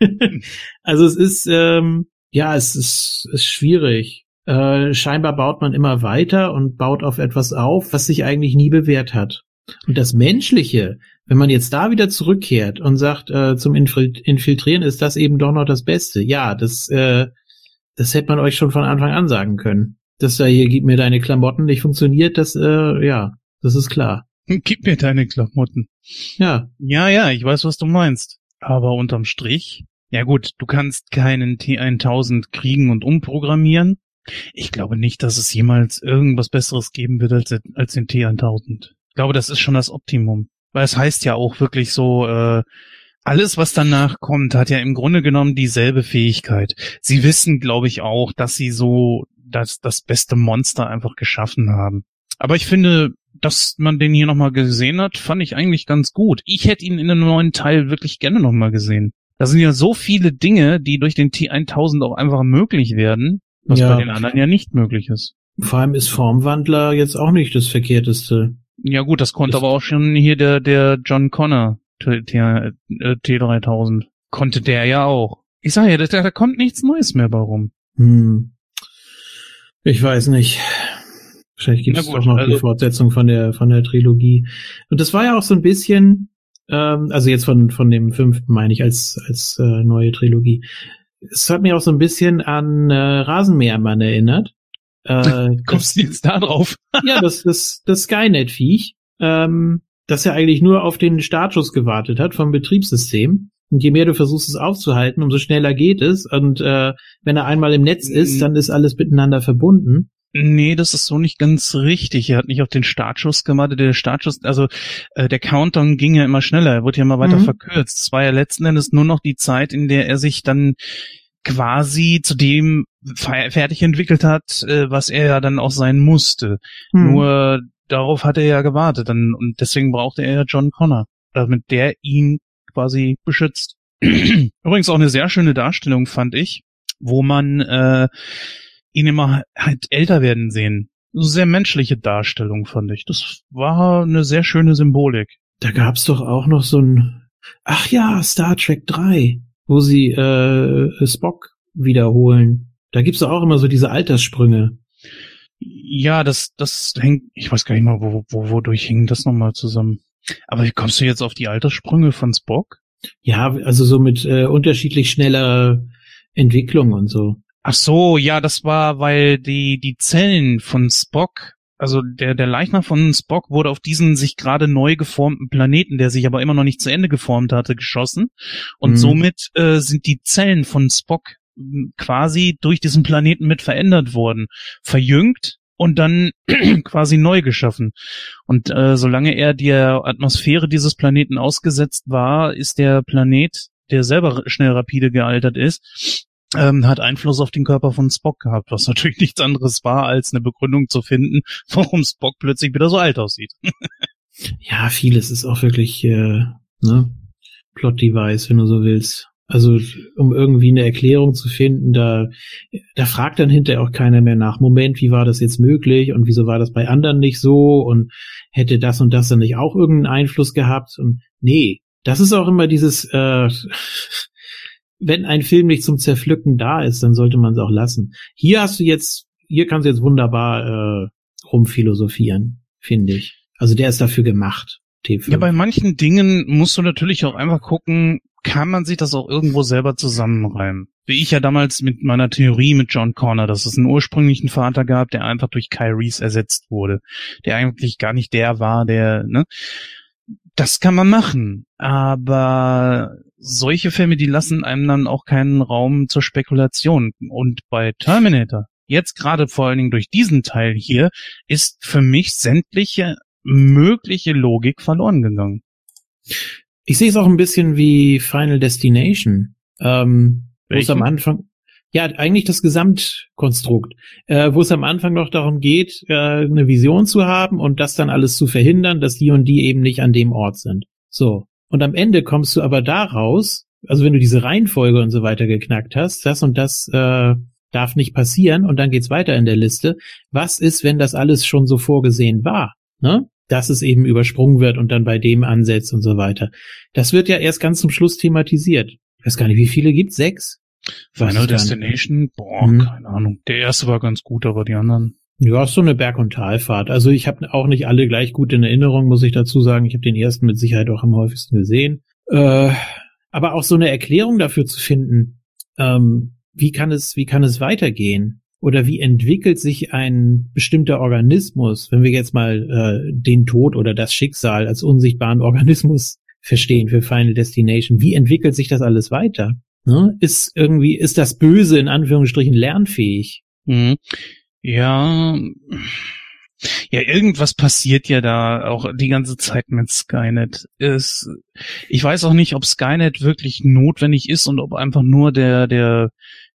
also es ist, ähm, ja, es ist, ist schwierig. äh, scheinbar baut man immer weiter und baut auf etwas auf, was sich eigentlich nie bewährt hat. Und das Menschliche, wenn man jetzt da wieder zurückkehrt und sagt, äh, zum Infiltrieren ist das eben doch noch das Beste. Ja, das, äh, das hätte man euch schon von Anfang an sagen können. Dass da hier, gib mir deine Klamotten nicht funktioniert, das, äh, ja, das ist klar. Gib mir deine Klamotten. Ja. Ja, ja, ich weiß, was du meinst. Aber unterm Strich, ja gut, du kannst keinen T1000 kriegen und umprogrammieren. Ich glaube nicht, dass es jemals irgendwas Besseres geben wird als, als den T1000. Ich glaube, das ist schon das Optimum. Weil es heißt ja auch wirklich so, äh, alles, was danach kommt, hat ja im Grunde genommen dieselbe Fähigkeit. Sie wissen, glaube ich, auch, dass sie so das, das beste Monster einfach geschaffen haben. Aber ich finde, dass man den hier nochmal gesehen hat, fand ich eigentlich ganz gut. Ich hätte ihn in einem neuen Teil wirklich gerne nochmal gesehen. Da sind ja so viele Dinge, die durch den T1000 auch einfach möglich werden, was ja. bei den anderen ja nicht möglich ist. Vor allem ist Formwandler jetzt auch nicht das Verkehrteste. Ja gut, das konnte ist aber auch schon hier der, der John Connor T3000. Äh, konnte der ja auch. Ich sag ja, da, da kommt nichts Neues mehr bei rum. Hm. Ich weiß nicht. Wahrscheinlich gibt es doch noch also, die Fortsetzung von der von der Trilogie. Und das war ja auch so ein bisschen, ähm, also jetzt von von dem fünften meine ich als als äh, neue Trilogie. Es hat mich auch so ein bisschen an äh, Rasenmähermann erinnert. Äh, Kommst du jetzt da drauf? ja, das das das Skynet-Viech, ähm, das ja eigentlich nur auf den Startschuss gewartet hat vom Betriebssystem. Und je mehr du versuchst es aufzuhalten, umso schneller geht es. Und äh, wenn er einmal im Netz ist, dann ist alles miteinander verbunden. Nee, das ist so nicht ganz richtig. Er hat nicht auf den Startschuss gewartet. Der Startschuss, also äh, der Countdown ging ja immer schneller, er wurde ja immer weiter mhm. verkürzt. Es war ja letzten Endes nur noch die Zeit, in der er sich dann quasi zu dem fertig entwickelt hat, äh, was er ja dann auch sein musste. Mhm. Nur darauf hat er ja gewartet dann, und deswegen brauchte er ja John Connor, damit der ihn quasi beschützt. Übrigens auch eine sehr schöne Darstellung, fand ich, wo man äh, ihn immer halt älter werden sehen. Sehr menschliche Darstellung, fand ich. Das war eine sehr schöne Symbolik. Da gab's doch auch noch so ein, ach ja, Star Trek 3, wo sie äh, Spock wiederholen. Da gibt's doch auch immer so diese Alterssprünge. Ja, das, das hängt, ich weiß gar nicht mal, wo, wo, wodurch hing das nochmal zusammen. Aber wie kommst du jetzt auf die Alterssprünge von Spock? Ja, also so mit äh, unterschiedlich schneller Entwicklung und so. Ach so, ja, das war, weil die, die Zellen von Spock, also der, der Leichnam von Spock wurde auf diesen sich gerade neu geformten Planeten, der sich aber immer noch nicht zu Ende geformt hatte, geschossen. Und mhm. somit äh, sind die Zellen von Spock quasi durch diesen Planeten mit verändert worden, verjüngt und dann quasi neu geschaffen. Und äh, solange er der Atmosphäre dieses Planeten ausgesetzt war, ist der Planet, der selber schnell rapide gealtert ist, ähm, hat Einfluss auf den Körper von Spock gehabt, was natürlich nichts anderes war, als eine Begründung zu finden, warum Spock plötzlich wieder so alt aussieht. ja, vieles ist auch wirklich äh, ne, Plot-Device, wenn du so willst. Also um irgendwie eine Erklärung zu finden, da, da fragt dann hinterher auch keiner mehr nach, Moment, wie war das jetzt möglich und wieso war das bei anderen nicht so und hätte das und das dann nicht auch irgendeinen Einfluss gehabt? Und nee, das ist auch immer dieses, äh, wenn ein Film nicht zum Zerpflücken da ist, dann sollte man es auch lassen. Hier hast du jetzt, hier kannst du jetzt wunderbar äh, rumphilosophieren, finde ich. Also der ist dafür gemacht. T5. Ja, bei manchen Dingen musst du natürlich auch einfach gucken, kann man sich das auch irgendwo selber zusammenreimen. Wie ich ja damals mit meiner Theorie mit John Connor, dass es einen ursprünglichen Vater gab, der einfach durch Kyries ersetzt wurde, der eigentlich gar nicht der war, der, ne? Das kann man machen, aber solche Filme, die lassen einem dann auch keinen Raum zur Spekulation. Und bei Terminator, jetzt gerade vor allen Dingen durch diesen Teil hier, ist für mich sämtliche mögliche Logik verloren gegangen. Ich sehe es auch ein bisschen wie Final Destination. Ähm, wo es am Anfang, ja, eigentlich das Gesamtkonstrukt, äh, wo es am Anfang noch darum geht, äh, eine Vision zu haben und das dann alles zu verhindern, dass die und die eben nicht an dem Ort sind. So. Und am Ende kommst du aber daraus, also wenn du diese Reihenfolge und so weiter geknackt hast, das und das äh, darf nicht passieren und dann geht's weiter in der Liste. Was ist, wenn das alles schon so vorgesehen war? Ne? Dass es eben übersprungen wird und dann bei dem ansetzt und so weiter. Das wird ja erst ganz zum Schluss thematisiert. Ich weiß gar nicht, wie viele gibt's? Sechs? Final Destination, boah, mhm. keine Ahnung. Der erste war ganz gut, aber die anderen. Ja, ist so eine Berg- und Talfahrt. Also ich habe auch nicht alle gleich gut in Erinnerung, muss ich dazu sagen. Ich habe den ersten mit Sicherheit auch am häufigsten gesehen. Äh, aber auch so eine Erklärung dafür zu finden, ähm, wie kann es, wie kann es weitergehen? Oder wie entwickelt sich ein bestimmter Organismus, wenn wir jetzt mal äh, den Tod oder das Schicksal als unsichtbaren Organismus verstehen für Final Destination? Wie entwickelt sich das alles weiter? Ne? Ist irgendwie, ist das Böse in Anführungsstrichen lernfähig? Mhm. Ja, ja, irgendwas passiert ja da auch die ganze Zeit mit Skynet. Ist, ich weiß auch nicht, ob Skynet wirklich notwendig ist und ob einfach nur der, der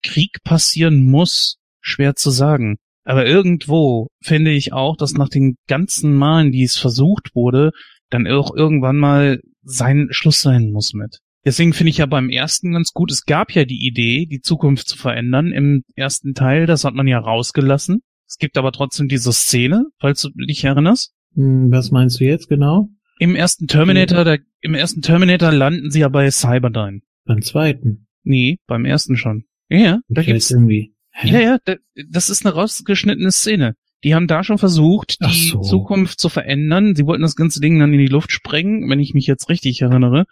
Krieg passieren muss. Schwer zu sagen. Aber irgendwo finde ich auch, dass nach den ganzen Malen, die es versucht wurde, dann auch irgendwann mal sein Schluss sein muss mit. Deswegen finde ich ja beim ersten ganz gut, es gab ja die Idee, die Zukunft zu verändern im ersten Teil, das hat man ja rausgelassen. Es gibt aber trotzdem diese Szene, falls du dich erinnerst. Hm, was meinst du jetzt genau? Im ersten Terminator, der, im ersten Terminator landen sie ja bei Cyberdyne. Beim zweiten? Nee, beim ersten schon. Ja, da gibt's irgendwie. Hä? Ja, ja, das ist eine rausgeschnittene Szene. Die haben da schon versucht, die so. Zukunft zu verändern. Sie wollten das ganze Ding dann in die Luft sprengen, wenn ich mich jetzt richtig erinnere.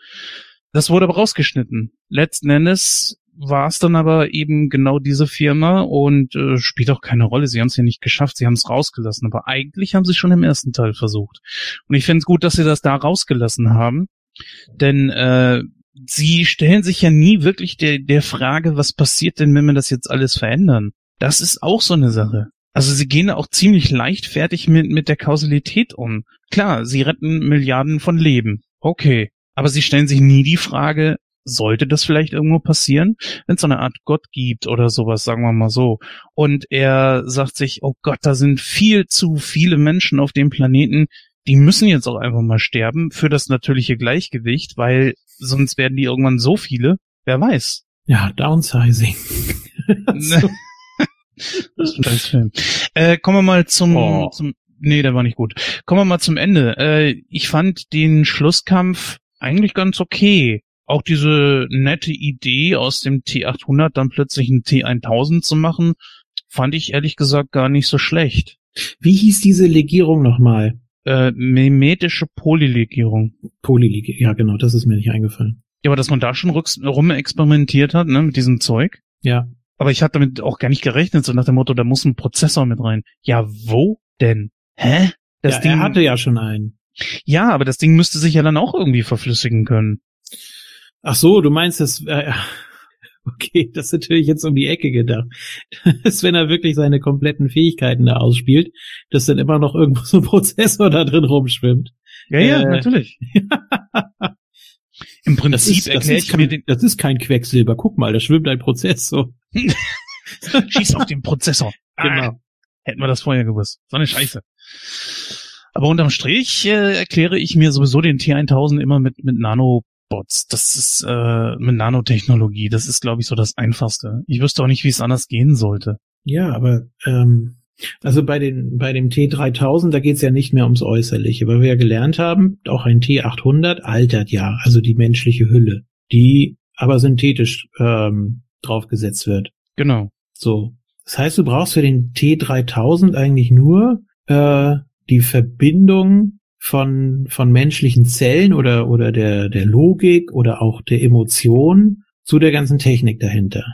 Das wurde aber rausgeschnitten. Letzten Endes war es dann aber eben genau diese Firma und äh, spielt auch keine Rolle. Sie haben es ja nicht geschafft, sie haben es rausgelassen. Aber eigentlich haben sie schon im ersten Teil versucht. Und ich finde es gut, dass sie das da rausgelassen haben. Denn äh, sie stellen sich ja nie wirklich der, der Frage, was passiert denn, wenn wir das jetzt alles verändern? Das ist auch so eine Sache. Also sie gehen auch ziemlich leichtfertig mit, mit der Kausalität um. Klar, sie retten Milliarden von Leben. Okay. Aber sie stellen sich nie die Frage, sollte das vielleicht irgendwo passieren, wenn es so eine Art Gott gibt oder sowas, sagen wir mal so. Und er sagt sich, oh Gott, da sind viel zu viele Menschen auf dem Planeten, die müssen jetzt auch einfach mal sterben für das natürliche Gleichgewicht, weil sonst werden die irgendwann so viele, wer weiß. Ja, Downsizing. das ist ein Film. Äh, kommen wir mal zum, oh. zum, nee, der war nicht gut. Kommen wir mal zum Ende. Äh, ich fand den Schlusskampf eigentlich ganz okay. Auch diese nette Idee aus dem T800 dann plötzlich ein T1000 zu machen, fand ich ehrlich gesagt gar nicht so schlecht. Wie hieß diese Legierung nochmal? Äh, mimetische Polylegierung. Polylegierung, ja genau, das ist mir nicht eingefallen. Ja, aber dass man da schon rum experimentiert hat, ne, mit diesem Zeug. Ja. Aber ich hatte damit auch gar nicht gerechnet, so nach dem Motto, da muss ein Prozessor mit rein. Ja, wo denn? Hä? Das ja, Ding, er hatte ja schon einen. Ja, aber das Ding müsste sich ja dann auch irgendwie verflüssigen können. Ach so, du meinst das, äh, okay, das ist natürlich jetzt um die Ecke gedacht. dass wenn er wirklich seine kompletten Fähigkeiten da ausspielt, dass dann immer noch irgendwo so ein Prozessor da drin rumschwimmt. Ja, ja, äh, natürlich. Im Prinzip erkläre ich kein, mir den. Das ist kein Quecksilber. Guck mal, da schwimmt ein Prozessor. Schieß auf den Prozessor. Genau. Ah, hätten wir das vorher gewusst. So eine Scheiße. Aber unterm Strich äh, erkläre ich mir sowieso den T1000 immer mit, mit Nanobots. Das ist äh, mit Nanotechnologie. Das ist, glaube ich, so das Einfachste. Ich wüsste auch nicht, wie es anders gehen sollte. Ja, aber ähm, also bei den bei dem T3000, da geht es ja nicht mehr ums Äußerliche, weil wir ja gelernt haben, auch ein T800 altert ja, also die menschliche Hülle, die aber synthetisch ähm, draufgesetzt wird. Genau. So. Das heißt, du brauchst für den T3000 eigentlich nur äh, die Verbindung von, von menschlichen Zellen oder, oder der, der Logik oder auch der Emotion zu der ganzen Technik dahinter.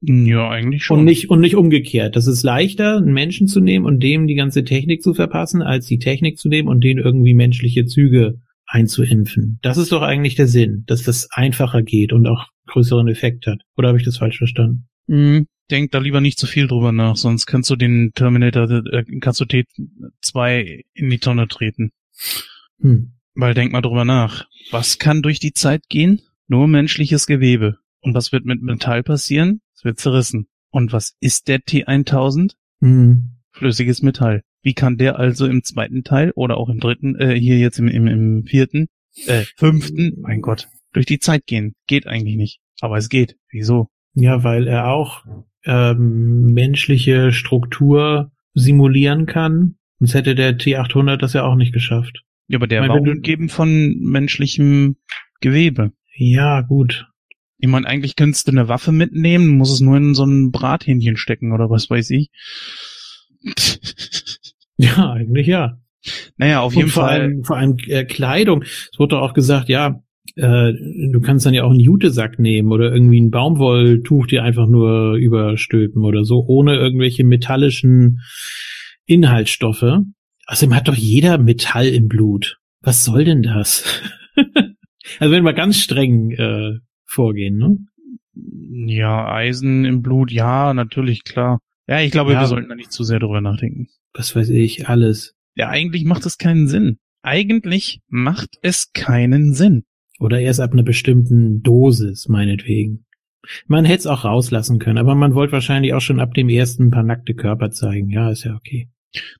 Ja, eigentlich schon. Und nicht, und nicht umgekehrt. Das ist leichter, einen Menschen zu nehmen und dem die ganze Technik zu verpassen, als die Technik zu nehmen und den irgendwie menschliche Züge einzuimpfen. Das ist doch eigentlich der Sinn, dass das einfacher geht und auch größeren Effekt hat. Oder habe ich das falsch verstanden? Mhm denk da lieber nicht zu viel drüber nach, sonst kannst du den Terminator, äh, kannst du T2 in die Tonne treten. Hm. Weil denk mal drüber nach. Was kann durch die Zeit gehen? Nur menschliches Gewebe. Und was wird mit Metall passieren? Es wird zerrissen. Und was ist der T1000? Hm. Flüssiges Metall. Wie kann der also im zweiten Teil oder auch im dritten, äh, hier jetzt im, im, im vierten, äh, fünften, mein Gott, durch die Zeit gehen? Geht eigentlich nicht. Aber es geht. Wieso? Ja, weil er auch ähm, menschliche Struktur simulieren kann. Sonst hätte der T800 das ja auch nicht geschafft. Ja, aber der meine, war umgeben von menschlichem Gewebe. Ja, gut. Ich meine, eigentlich könntest du eine Waffe mitnehmen, muss es nur in so ein Brathähnchen stecken oder was weiß ich. Ja, eigentlich ja. Naja, auf jeden vor Fall. Allem, vor allem äh, Kleidung. Es wurde auch gesagt, ja, äh, du kannst dann ja auch einen Jutesack nehmen oder irgendwie ein Baumwolltuch dir einfach nur überstülpen oder so, ohne irgendwelche metallischen Inhaltsstoffe. Außerdem hat doch jeder Metall im Blut. Was soll denn das? also wenn wir ganz streng äh, vorgehen, ne? Ja, Eisen im Blut, ja, natürlich, klar. Ja, ich glaube, Ja. wir sollten da nicht zu sehr drüber nachdenken. Was weiß ich, alles. Ja, eigentlich macht es keinen Sinn. Eigentlich macht es keinen Sinn. Oder erst ab einer bestimmten Dosis, meinetwegen. Man hätte es auch rauslassen können, aber man wollte wahrscheinlich auch schon ab dem ersten ein paar nackte Körper zeigen. Ja, ist ja okay.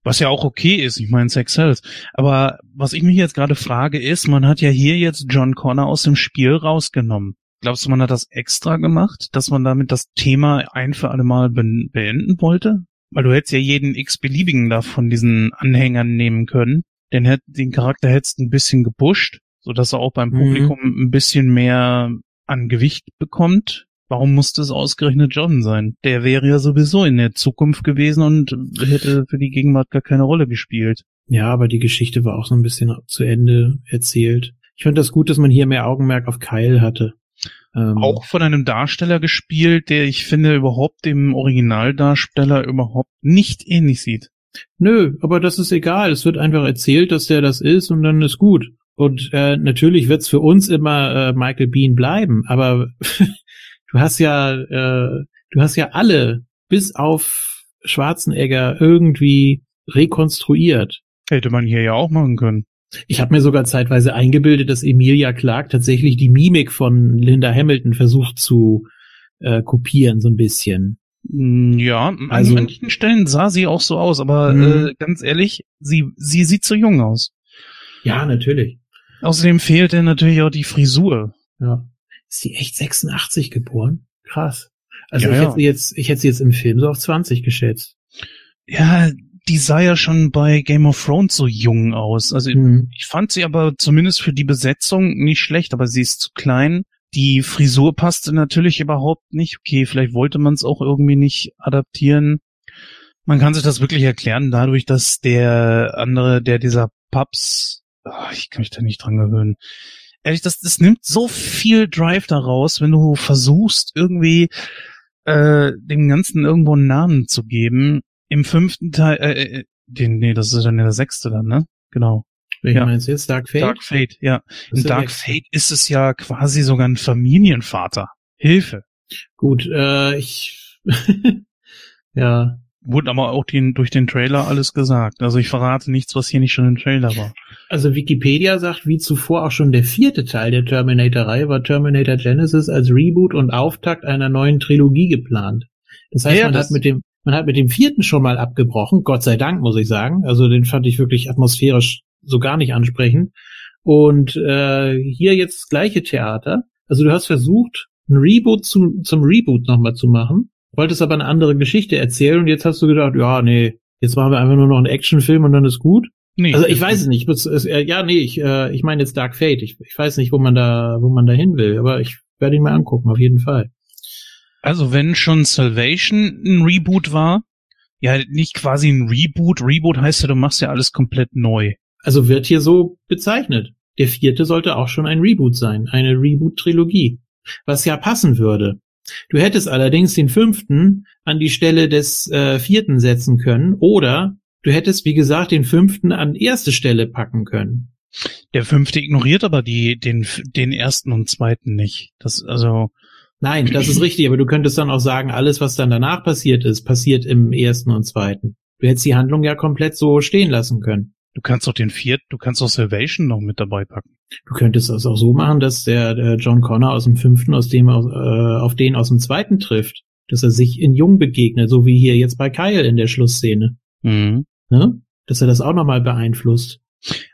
Was ja auch okay ist, ich meine, Sex sells. Aber was ich mich jetzt gerade frage ist, man hat ja hier jetzt John Connor aus dem Spiel rausgenommen. Glaubst du, man hat das extra gemacht, dass man damit das Thema ein für alle Mal beenden wollte? Weil du hättest ja jeden x-beliebigen da von diesen Anhängern nehmen können. Den, den Charakter hättest ein bisschen gepusht, sodass er auch beim Mhm. Publikum ein bisschen mehr an Gewicht bekommt. Warum musste es ausgerechnet John sein? Der wäre ja sowieso in der Zukunft gewesen und hätte für die Gegenwart gar keine Rolle gespielt. Ja, aber die Geschichte war auch so ein bisschen zu Ende erzählt. Ich fand das gut, dass man hier mehr Augenmerk auf Kyle hatte. Ähm, Auch von einem Darsteller gespielt, der ich finde überhaupt dem Originaldarsteller überhaupt nicht ähnlich sieht. Nö, aber das ist egal. Es wird einfach erzählt, dass der das ist und dann ist gut. Und äh, natürlich wird's für uns immer äh, Michael Bean bleiben, aber du hast ja, äh, du hast ja alle bis auf Schwarzenegger irgendwie rekonstruiert. Hätte man hier ja auch machen können. Ich habe mir sogar zeitweise eingebildet, dass Emilia Clarke tatsächlich die Mimik von Linda Hamilton versucht zu äh, kopieren, so ein bisschen. Mm, Ja, an Also- manchen Stellen sah sie auch so aus, aber Mhm. äh, ganz ehrlich, sie, sie sieht zu jung aus. Ja, natürlich. Außerdem fehlt ihr natürlich auch die Frisur. Ja. Ist die echt 86 geboren? Krass. Also Ja, ich ja. hätte sie jetzt, ich hätte sie jetzt im Film so auf 20 geschätzt. Ja, die sah ja schon bei Game of Thrones so jung aus. Also Hm. ich fand sie aber zumindest für die Besetzung nicht schlecht, aber sie ist zu klein. Die Frisur passte natürlich überhaupt nicht. Okay, vielleicht wollte man es auch irgendwie nicht adaptieren. Man kann sich das wirklich erklären dadurch, dass der andere, der dieser Pubs, ah, ich kann mich da nicht dran gewöhnen. Ehrlich, das, das nimmt so viel Drive daraus, wenn du versuchst, irgendwie äh, dem Ganzen irgendwo einen Namen zu geben. Im fünften Teil, äh, äh, den, nee, das ist dann der sechste dann, ne? Genau. Welchen Ja. meinst du jetzt? Dark Fate? Dark Fate, ja. In Dark. Fate ist es ja quasi sogar ein Familienvater. Hilfe. Gut, äh, ich, ja, Wurde aber auch den, durch den Trailer alles gesagt. Also ich verrate nichts, was hier nicht schon im Trailer war. also Wikipedia sagt, wie zuvor auch schon der vierte Teil der Terminator-Reihe war Terminator Genesis als Reboot und Auftakt einer neuen Trilogie geplant. Das heißt, Ja, man das- hat mit dem, man hat mit dem vierten schon mal abgebrochen, Gott sei Dank, muss ich sagen. Also den fand ich wirklich atmosphärisch so gar nicht ansprechend. Und äh, hier jetzt das gleiche Theater. Also du hast versucht, ein Reboot zu, zum Reboot nochmal zu machen, wolltest aber eine andere Geschichte erzählen und jetzt hast du gedacht, ja, nee, jetzt machen wir einfach nur noch einen Actionfilm und dann ist gut. Nee, Also ich weiß es nicht. Es, es, äh, ja, nee, ich, äh, ich meine jetzt Dark Fate. Ich, ich weiß nicht, wo man da, wo man da hin will, aber ich werde ihn mal angucken, auf jeden Fall. Also wenn schon Salvation ein Reboot war, ja nicht quasi ein Reboot. Reboot heißt ja, du machst ja alles komplett neu. Also wird hier so bezeichnet. Der vierte sollte auch schon ein Reboot sein, eine Reboot-Trilogie. Was ja passen würde. Du hättest allerdings den fünften an die Stelle des äh, vierten setzen können oder du hättest, wie gesagt, den fünften an erste Stelle packen können. Der fünfte ignoriert aber die, den, den ersten und zweiten nicht. Das, also, Nein, das ist richtig, aber du könntest dann auch sagen, alles, was dann danach passiert ist, passiert im ersten und zweiten. Du hättest die Handlung ja komplett so stehen lassen können. Du kannst doch den vierten, du kannst doch Salvation noch mit dabei packen. Du könntest das auch so machen, dass der, der John Connor aus dem fünften, aus dem aus, äh, auf den aus dem zweiten trifft, dass er sich in Jung begegnet, so wie hier jetzt bei Kyle in der Schlussszene. Mhm. Ne? Dass er das auch nochmal beeinflusst.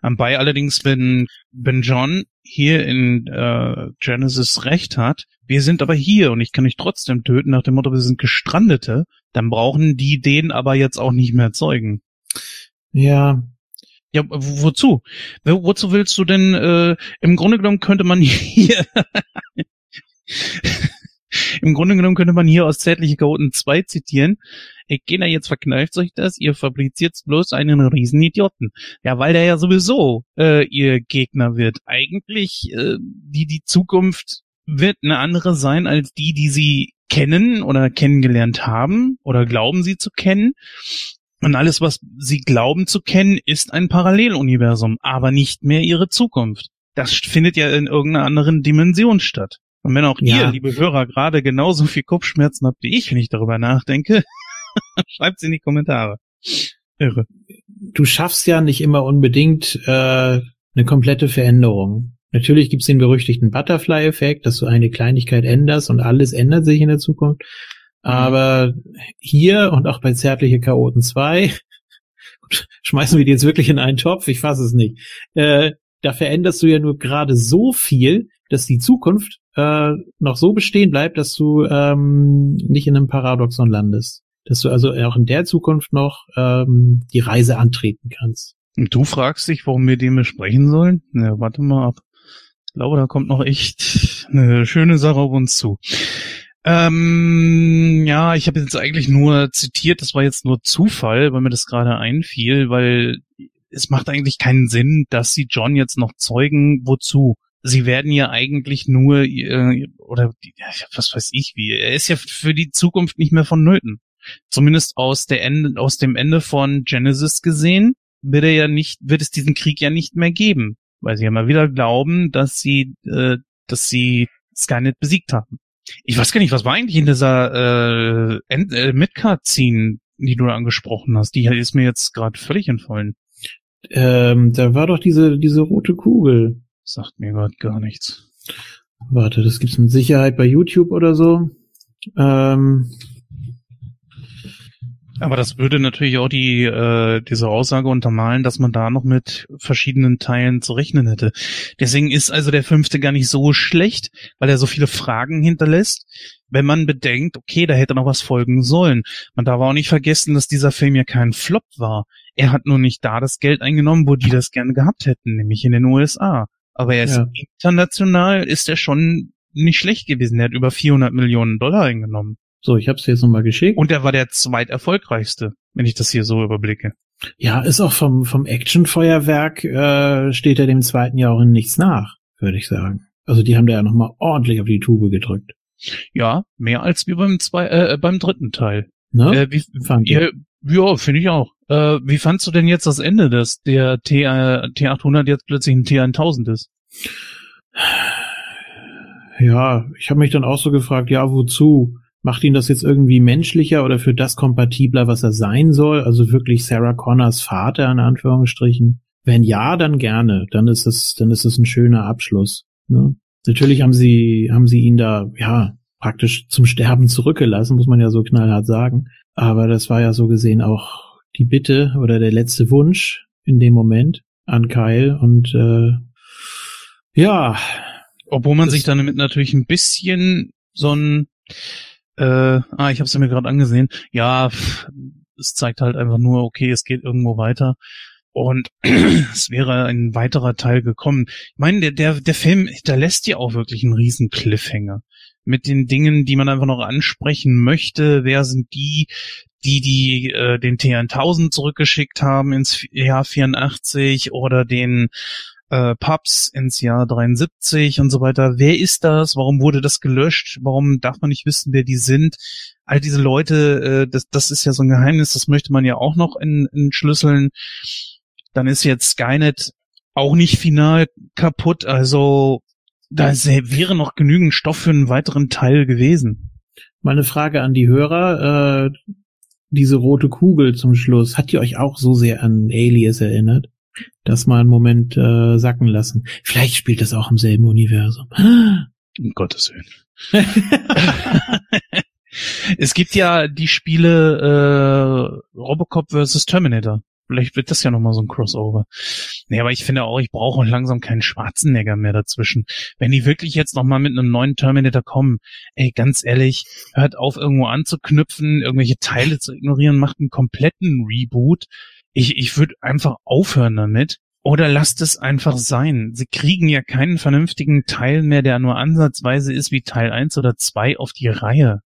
Anbei allerdings, wenn, wenn John hier in äh, Genesis recht hat, wir sind aber hier und ich kann dich trotzdem töten, nach dem Motto, wir sind Gestrandete, dann brauchen die den aber jetzt auch nicht mehr zeugen. Ja, Ja, wo- wozu? Wo- Wozu willst du denn, äh, im Grunde genommen könnte man hier, Im Grunde genommen könnte man hier aus Zärtliche Chaoten 2 zitieren. Ich gehe jetzt verkneift euch das, ihr fabriziert bloß einen riesen Idioten. Ja, weil der ja sowieso äh, ihr Gegner wird. Eigentlich, äh, die, die Zukunft wird eine andere sein als die, die sie kennen oder kennengelernt haben oder glauben sie zu kennen. Und alles, was sie glauben zu kennen, ist ein Paralleluniversum, aber nicht mehr ihre Zukunft. Das findet ja in irgendeiner anderen Dimension statt. Und wenn auch ja. ihr, liebe Hörer, gerade genauso viel Kopfschmerzen habt wie ich, wenn ich darüber nachdenke, schreibt in die Kommentare. Irre. Du schaffst ja nicht immer unbedingt äh, eine komplette Veränderung. Natürlich gibt's den berüchtigten Butterfly-Effekt, dass du eine Kleinigkeit änderst und alles ändert sich in der Zukunft. Mhm. Aber hier und auch bei Zärtliche Chaoten 2, schmeißen wir die jetzt wirklich in einen Topf? Ich fasse es nicht. Äh, da veränderst du ja nur gerade so viel, dass die Zukunft äh, noch so bestehen bleibt, dass du ähm, nicht in einem Paradoxon landest. Dass du also auch in der Zukunft noch ähm, die Reise antreten kannst. Und du fragst dich, warum wir den besprechen sollen? Ja, warte mal ab. Ich glaube, da kommt noch echt eine schöne Sache auf uns zu. Ähm, ja, ich habe jetzt eigentlich nur zitiert, das war jetzt nur Zufall, weil mir das gerade einfiel, weil es macht eigentlich keinen Sinn, dass sie John jetzt noch zeugen, wozu? Sie werden ja eigentlich nur, äh, oder was weiß ich wie, er ist ja für die Zukunft nicht mehr vonnöten. Zumindest aus der Ende, aus dem Ende von Genesis gesehen, wird er ja nicht, wird es diesen Krieg ja nicht mehr geben, weil sie ja mal wieder glauben, dass sie, äh, dass sie Skynet besiegt haben. Ich weiß gar nicht, was war eigentlich in dieser äh, äh, Mid-Card-Scene, die du da angesprochen hast? Die ist mir jetzt gerade völlig entfallen. Ähm, da war doch diese, diese rote Kugel. Sagt mir gerade gar nichts. Warte, das gibt's mit Sicherheit bei YouTube oder so. Ähm, aber das würde natürlich auch die äh, diese Aussage untermalen, dass man da noch mit verschiedenen Teilen zu rechnen hätte. Deswegen ist also der fünfte gar nicht so schlecht, weil er so viele Fragen hinterlässt. Wenn man bedenkt, okay, da hätte noch was folgen sollen. Man darf auch nicht vergessen, dass dieser Film ja kein Flop war. Er hat nur nicht da das Geld eingenommen, wo die das gerne gehabt hätten, nämlich in den USA. Aber er ist ja. international ist er schon nicht schlecht gewesen. Er hat über 400 Millionen Dollar eingenommen. So, ich habe es dir jetzt nochmal geschickt. Und er war der zweiterfolgreichste, wenn ich das hier so überblicke. Ja, ist auch vom, vom Actionfeuerwerk äh, steht er dem zweiten Jahr auch in nichts nach, würde ich sagen. Also die haben da ja nochmal ordentlich auf die Tube gedrückt. Ja, mehr als wie beim zwei, äh, beim dritten Teil. Ne? Äh, wie, Fand ihr? Ja, finde ich auch. Äh, wie fandst du denn jetzt das Ende, dass der T, äh, T800 jetzt plötzlich ein T1000 ist? Ja, ich habe mich dann auch so gefragt, ja, wozu? Macht ihn das jetzt irgendwie menschlicher oder für das kompatibler, was er sein soll? Also wirklich Sarah Connors Vater in Anführungsstrichen? Wenn ja, dann gerne. Dann ist es, dann ist es ein schöner Abschluss. Ne? Natürlich haben sie, haben sie ihn da, ja, praktisch zum Sterben zurückgelassen, muss man ja so knallhart sagen. Aber das war ja so gesehen auch die Bitte oder der letzte Wunsch in dem Moment an Kyle und äh, ja. Obwohl man sich damit natürlich ein bisschen so ein äh, ah, ich habe es mir gerade angesehen. Ja, es zeigt halt einfach nur, okay, es geht irgendwo weiter. Und es wäre ein weiterer Teil gekommen. Ich meine, der, der, der Film hinterlässt ja auch wirklich einen riesen Cliffhanger. Mit den Dingen, die man einfach noch ansprechen möchte. Wer sind die, die, die äh, den T1000 zurückgeschickt haben ins Jahr 84 oder den äh, Pubs ins Jahr 73 und so weiter. Wer ist das? Warum wurde das gelöscht? Warum darf man nicht wissen, wer die sind? All diese Leute, äh, das, das ist ja so ein Geheimnis, das möchte man ja auch noch entschlüsseln. Dann ist jetzt Skynet auch nicht final kaputt, also da wäre noch genügend Stoff für einen weiteren Teil gewesen. Meine Frage an die Hörer, äh, diese rote Kugel zum Schluss, hat die euch auch so sehr an Alias erinnert? Das mal einen Moment äh, sacken lassen. Vielleicht spielt das auch im selben Universum. Um Gottes Willen. es gibt ja die Spiele äh, Robocop vs. Terminator. Vielleicht wird das ja nochmal so ein Crossover. Nee, aber ich finde auch, ich brauche langsam keinen Schwarzenegger mehr dazwischen. Wenn die wirklich jetzt nochmal mit einem neuen Terminator kommen, ey, ganz ehrlich, hört auf, irgendwo anzuknüpfen, irgendwelche Teile zu ignorieren, macht einen kompletten Reboot ich, ich würde einfach aufhören damit. Oder lasst es einfach sein. Sie kriegen ja keinen vernünftigen Teil mehr, der nur ansatzweise ist wie Teil 1 oder 2 auf die Reihe.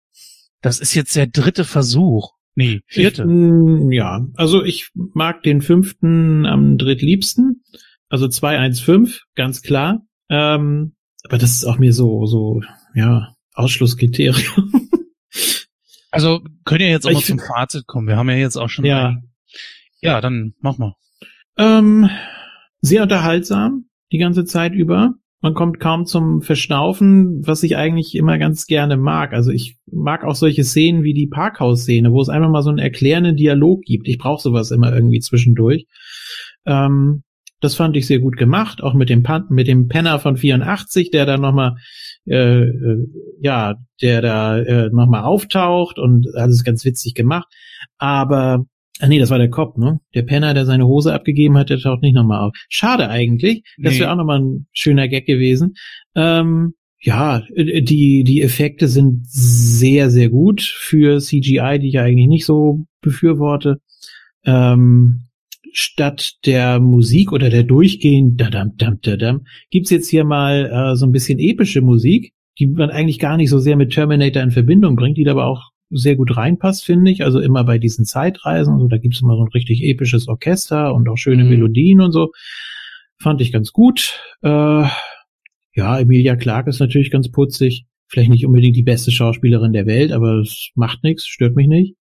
Das ist jetzt der dritte Versuch. Nee, vierte. Ich, mm, ja, also ich mag den fünften am drittliebsten. Also 215, ganz klar. Ähm, aber das ist auch mir so, so, ja, Ausschlusskriterium. also können ja jetzt auch ich mal zum Fazit kommen. Wir haben ja jetzt auch schon. Ja. Ja, dann mach mal. Ähm, sehr unterhaltsam die ganze Zeit über. Man kommt kaum zum Verstaufen, was ich eigentlich immer ganz gerne mag. Also ich mag auch solche Szenen wie die Parkhaus-Szene, wo es einfach mal so einen erklärenden Dialog gibt. Ich brauche sowas immer irgendwie zwischendurch. Ähm, das fand ich sehr gut gemacht, auch mit dem Pan mit dem Penner von 84, der da nochmal, äh, äh, ja, der da äh, nochmal auftaucht und alles ganz witzig gemacht. Aber Ach nee, das war der Cop, ne? Der Penner, der seine Hose abgegeben hat, der taucht nicht nochmal auf. Schade eigentlich. Das nee. wäre auch nochmal ein schöner Gag gewesen. Ähm, ja, äh, die, die Effekte sind sehr, sehr gut für CGI, die ich eigentlich nicht so befürworte. Ähm, statt der Musik oder der durchgehend dadam, dam, dadam, gibt's jetzt hier mal äh, so ein bisschen epische Musik, die man eigentlich gar nicht so sehr mit Terminator in Verbindung bringt, die aber auch sehr gut reinpasst, finde ich. Also immer bei diesen Zeitreisen, also da gibt's immer so ein richtig episches Orchester und auch schöne mhm. Melodien und so. Fand ich ganz gut. Äh, ja, Emilia Clarke ist natürlich ganz putzig. Vielleicht nicht unbedingt die beste Schauspielerin der Welt, aber es macht nichts, stört mich nicht.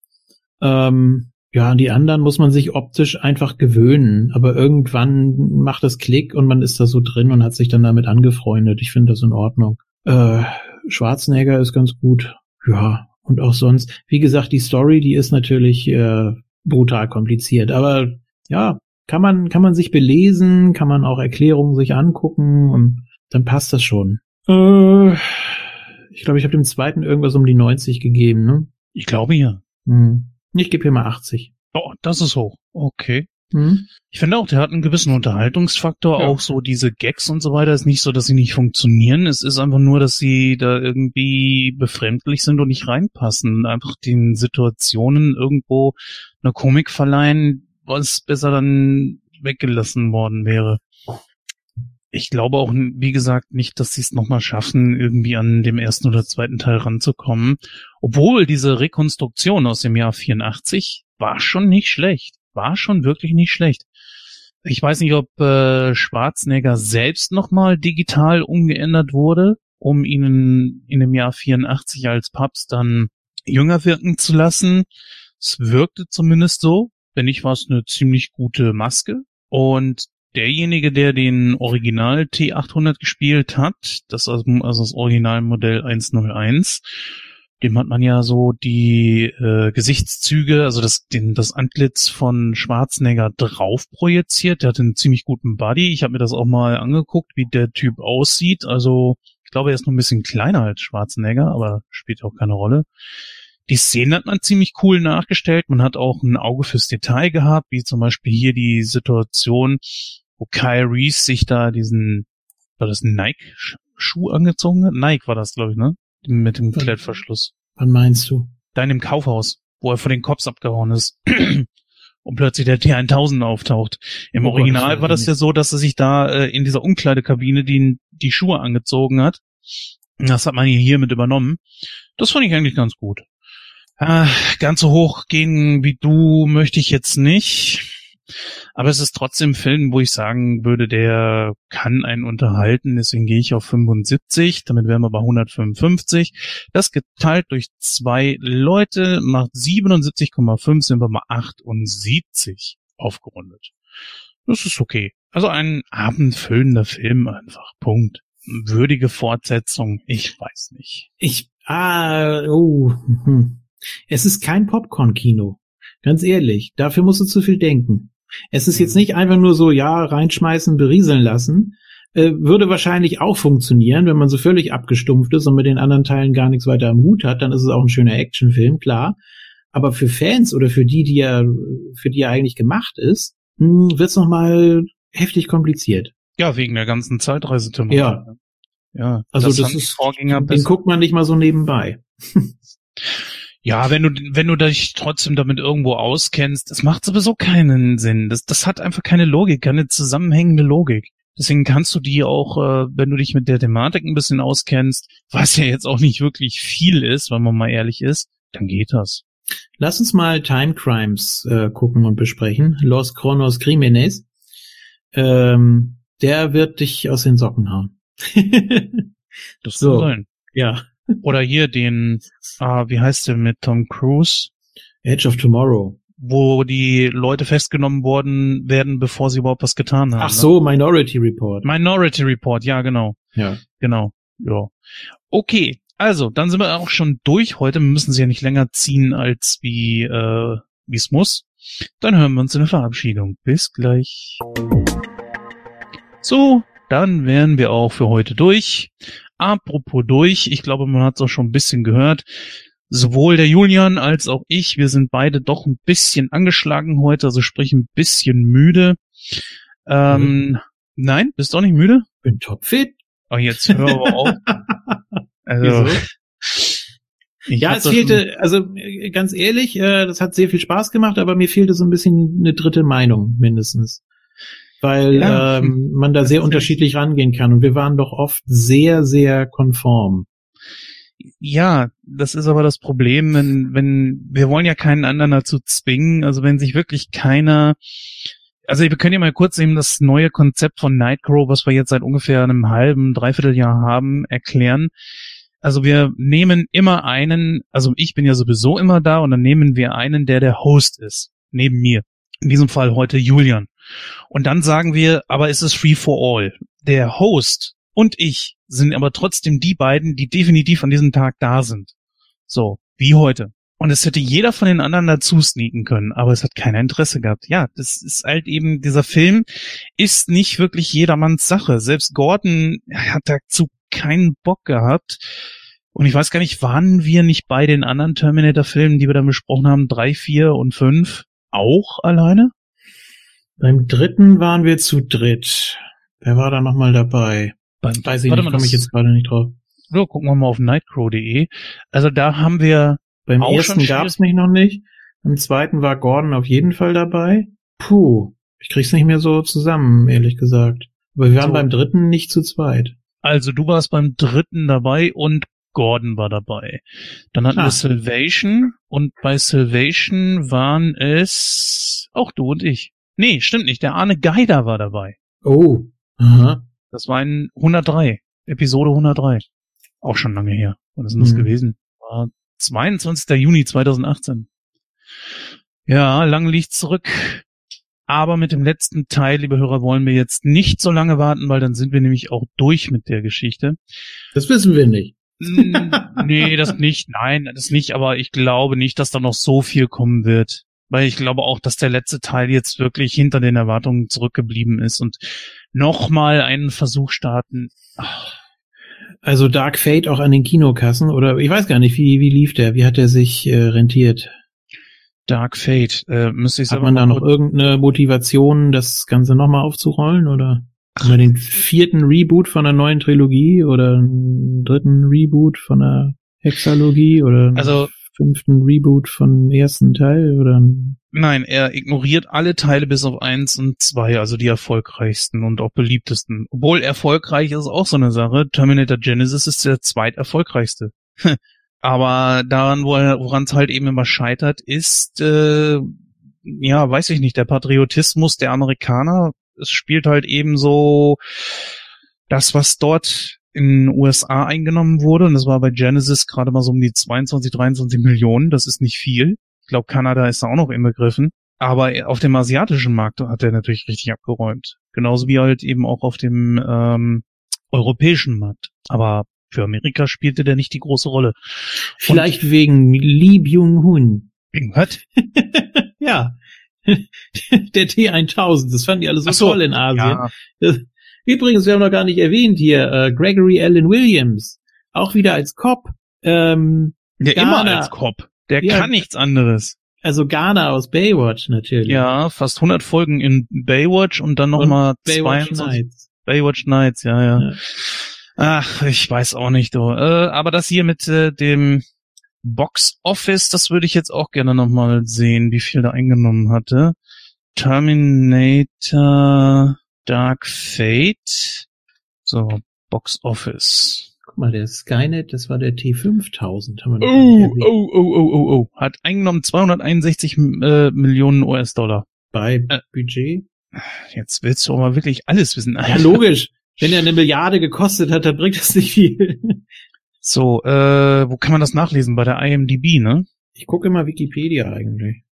Ähm, ja, an die anderen muss man sich optisch einfach gewöhnen. Aber irgendwann macht das Klick und man ist da so drin und hat sich dann damit angefreundet. Ich finde das in Ordnung. Äh, Schwarzenegger ist ganz gut. Ja, und auch sonst, wie gesagt, die Story, die ist natürlich äh, brutal kompliziert. Aber ja, kann man, kann man sich belesen, kann man auch Erklärungen sich angucken und dann passt das schon. Äh, ich glaube, ich habe dem zweiten irgendwas um die 90 gegeben, ne? Ich glaube ja. Hm. Ich gebe hier mal 80. Oh, das ist hoch. Okay. Mhm. Ich finde auch, der hat einen gewissen Unterhaltungsfaktor, ja. auch so diese Gags und so weiter. Ist nicht so, dass sie nicht funktionieren. Es ist einfach nur, dass sie da irgendwie befremdlich sind und nicht reinpassen. Einfach den Situationen irgendwo eine Komik verleihen, was besser dann weggelassen worden wäre. Ich glaube auch, wie gesagt, nicht, dass sie es nochmal schaffen, irgendwie an dem ersten oder zweiten Teil ranzukommen. Obwohl diese Rekonstruktion aus dem Jahr 84 war schon nicht schlecht war schon wirklich nicht schlecht. Ich weiß nicht, ob äh, Schwarzenegger selbst nochmal digital umgeändert wurde, um ihn in dem Jahr 84 als Papst dann jünger wirken zu lassen. Es wirkte zumindest so. Wenn nicht, war es eine ziemlich gute Maske. Und derjenige, der den Original T800 gespielt hat, das also, das Originalmodell 101, dem hat man ja so die äh, Gesichtszüge, also das, den, das Antlitz von Schwarzenegger drauf projiziert. Der hat einen ziemlich guten Body. Ich habe mir das auch mal angeguckt, wie der Typ aussieht. Also ich glaube, er ist noch ein bisschen kleiner als Schwarzenegger, aber spielt auch keine Rolle. Die Szene hat man ziemlich cool nachgestellt. Man hat auch ein Auge fürs Detail gehabt, wie zum Beispiel hier die Situation, wo Kyle Reese sich da diesen, war das Nike-Schuh angezogen hat? Nike war das, glaube ich, ne? Mit dem Klettverschluss. Wann meinst du? Da in dem Kaufhaus, wo er vor den Cops abgehauen ist. und plötzlich der T1000 auftaucht. Im oh Original Gott, war das ja so, dass er sich da äh, in dieser Umkleidekabine die, die Schuhe angezogen hat. Das hat man hier mit übernommen. Das fand ich eigentlich ganz gut. Äh, ganz so hoch gehen wie du möchte ich jetzt nicht. Aber es ist trotzdem ein Film, wo ich sagen würde, der kann einen unterhalten. Deswegen gehe ich auf 75. Damit wären wir bei 155. Das geteilt durch zwei Leute macht 77,5, sind wir mal 78 aufgerundet. Das ist okay. Also ein abendfüllender Film einfach. Punkt. Würdige Fortsetzung. Ich weiß nicht. Ich, ah, oh. Hm. Es ist kein Popcorn-Kino. Ganz ehrlich. Dafür musst du zu viel denken. Es ist jetzt nicht einfach nur so, ja, reinschmeißen, berieseln lassen. Äh, würde wahrscheinlich auch funktionieren, wenn man so völlig abgestumpft ist und mit den anderen Teilen gar nichts weiter am Hut hat, dann ist es auch ein schöner Actionfilm, klar. Aber für Fans oder für die, die er, für die er eigentlich gemacht ist, hm, wird es nochmal heftig kompliziert. Ja, wegen der ganzen Zeitreise. Ja. Ja. Also das, das ist, Vorgänger den guckt man nicht mal so nebenbei. Ja, wenn du, wenn du dich trotzdem damit irgendwo auskennst, das macht sowieso keinen Sinn. Das, das hat einfach keine Logik, keine zusammenhängende Logik. Deswegen kannst du die auch, äh, wenn du dich mit der Thematik ein bisschen auskennst, was ja jetzt auch nicht wirklich viel ist, wenn man mal ehrlich ist, dann geht das. Lass uns mal Time Crimes äh, gucken und besprechen. Los Chronos Crímenes. Ähm, der wird dich aus den Socken hauen. das so. sein. Ja. Oder hier den, ah, wie heißt der mit Tom Cruise? Edge of Tomorrow. Wo die Leute festgenommen worden werden, bevor sie überhaupt was getan haben. Ach ne? so, ne? Minority Report. Minority Report, ja, genau. Ja. Genau. Ja. Okay, also, dann sind wir auch schon durch heute. Wir müssen sie ja nicht länger ziehen, als wie äh, wie es muss. Dann hören wir uns in der Verabschiedung. Bis gleich. So, dann wären wir auch für heute durch. Apropos durch, ich glaube, man hat es auch schon ein bisschen gehört. Sowohl der Julian als auch ich, wir sind beide doch ein bisschen angeschlagen heute, also sprich ein bisschen müde. Ähm, mhm. Nein, bist du auch nicht müde? Bin topfit. Oh, jetzt hör aber auf. Also, ja, es fehlte, also ganz ehrlich, äh, das hat sehr viel Spaß gemacht, aber mir fehlte so ein bisschen eine dritte Meinung mindestens. Weil ja. ähm, man da sehr unterschiedlich rangehen kann. Und wir waren doch oft sehr, sehr konform. Ja, das ist aber das Problem, wenn, wenn, wir wollen ja keinen anderen dazu zwingen, also wenn sich wirklich keiner also wir können ja mal kurz eben das neue Konzept von Nightcrow, was wir jetzt seit ungefähr einem halben, dreiviertel Jahr haben, erklären. Also wir nehmen immer einen, also ich bin ja sowieso immer da und dann nehmen wir einen, der der Host ist, neben mir. In diesem Fall heute Julian. Und dann sagen wir, aber es ist free for all. Der Host und ich sind aber trotzdem die beiden, die definitiv an diesem Tag da sind. So, wie heute. Und es hätte jeder von den anderen dazu sneaken können, aber es hat keiner Interesse gehabt. Ja, das ist halt eben, dieser Film ist nicht wirklich jedermanns Sache. Selbst Gordon hat dazu keinen Bock gehabt. Und ich weiß gar nicht, waren wir nicht bei den anderen Terminator-Filmen, die wir dann besprochen haben, drei, vier und fünf, auch alleine? Beim dritten waren wir zu dritt. Wer war da nochmal dabei? Beim, weiß ich nicht, komme ich jetzt gerade nicht drauf. So, gucken wir mal auf nightcrow.de. Also da haben wir beim ersten gab's mich noch nicht. Beim zweiten war Gordon auf jeden Fall dabei. Puh, ich krieg's nicht mehr so zusammen, ehrlich gesagt. Aber wir waren so. beim dritten nicht zu zweit. Also du warst beim dritten dabei und Gordon war dabei. Dann hatten ah. wir Salvation und bei Salvation waren es auch du und ich. Nee, stimmt nicht. Der Arne Geider war dabei. Oh. Aha. Das war in 103. Episode 103. Auch schon lange her. Was ist denn das mhm. gewesen? War 22. Juni 2018. Ja, lang liegt zurück. Aber mit dem letzten Teil, liebe Hörer, wollen wir jetzt nicht so lange warten, weil dann sind wir nämlich auch durch mit der Geschichte. Das wissen wir nicht. nee, das nicht. Nein, das nicht. Aber ich glaube nicht, dass da noch so viel kommen wird. Weil ich glaube auch, dass der letzte Teil jetzt wirklich hinter den Erwartungen zurückgeblieben ist und nochmal einen Versuch starten. Ach. Also Dark Fate auch an den Kinokassen oder ich weiß gar nicht, wie, wie lief der? Wie hat der sich äh, rentiert? Dark Fate, äh, müsste ich sagen. Hat man da noch irgendeine Motivation, das Ganze nochmal aufzurollen oder? Oder den vierten Reboot von der neuen Trilogie oder einen dritten Reboot von der Hexalogie oder also fünften Reboot vom ersten Teil oder? Nein, er ignoriert alle Teile bis auf eins und zwei, also die erfolgreichsten und auch beliebtesten. Obwohl erfolgreich ist auch so eine Sache. Terminator Genesis ist der zweiterfolgreichste. Aber daran, woran es halt eben immer scheitert, ist, äh, ja, weiß ich nicht, der Patriotismus der Amerikaner. Es spielt halt eben so das, was dort in den USA eingenommen wurde. Und das war bei Genesis gerade mal so um die 22, 23 Millionen. Das ist nicht viel. Ich glaube, Kanada ist da auch noch inbegriffen. Aber auf dem asiatischen Markt hat er natürlich richtig abgeräumt. Genauso wie halt eben auch auf dem ähm, europäischen Markt. Aber für Amerika spielte der nicht die große Rolle. Vielleicht Und wegen Lee Byung-hun. Wegen was? ja. der T1000, das fanden die alle so, so toll in Asien. Ja. Übrigens, wir haben noch gar nicht erwähnt hier, äh, Gregory Allen Williams, auch wieder als Cop. Ähm, ja, Ghana. immer als Cop. Der ja, kann nichts anderes. Also Ghana aus Baywatch natürlich. Ja, fast 100 Folgen in Baywatch und dann nochmal 22. Nights. Baywatch Nights, ja, ja, ja. Ach, ich weiß auch nicht, du. Äh, aber das hier mit äh, dem Box Office, das würde ich jetzt auch gerne nochmal sehen, wie viel da eingenommen hatte. Terminator Dark Fate. So, Box Office. Guck mal, der Skynet, das war der T5000. Haben wir oh, oh, oh, oh, oh, oh. Hat eingenommen 261 äh, Millionen US-Dollar. Bei äh, Budget? Jetzt willst du aber wirklich alles wissen. Ja, logisch. Wenn er eine Milliarde gekostet hat, dann bringt das nicht viel. So, äh, wo kann man das nachlesen? Bei der IMDb, ne? Ich gucke immer Wikipedia eigentlich.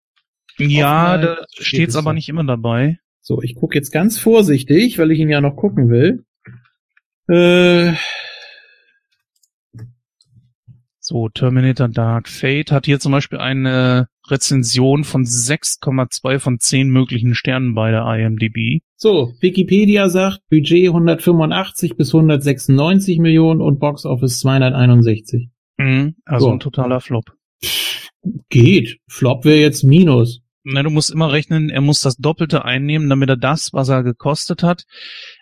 Ja, da steht es aber nicht immer dabei. So, ich gucke jetzt ganz vorsichtig, weil ich ihn ja noch gucken will. Äh, so, Terminator Dark Fate hat hier zum Beispiel eine Rezension von 6,2 von 10 möglichen Sternen bei der IMDb. So, Wikipedia sagt Budget 185 bis 196 Millionen und Box Office 261. Mhm, also so. ein totaler Flop. Geht. Flop wäre jetzt Minus. Na, du musst immer rechnen, er muss das Doppelte einnehmen, damit er das, was er gekostet hat.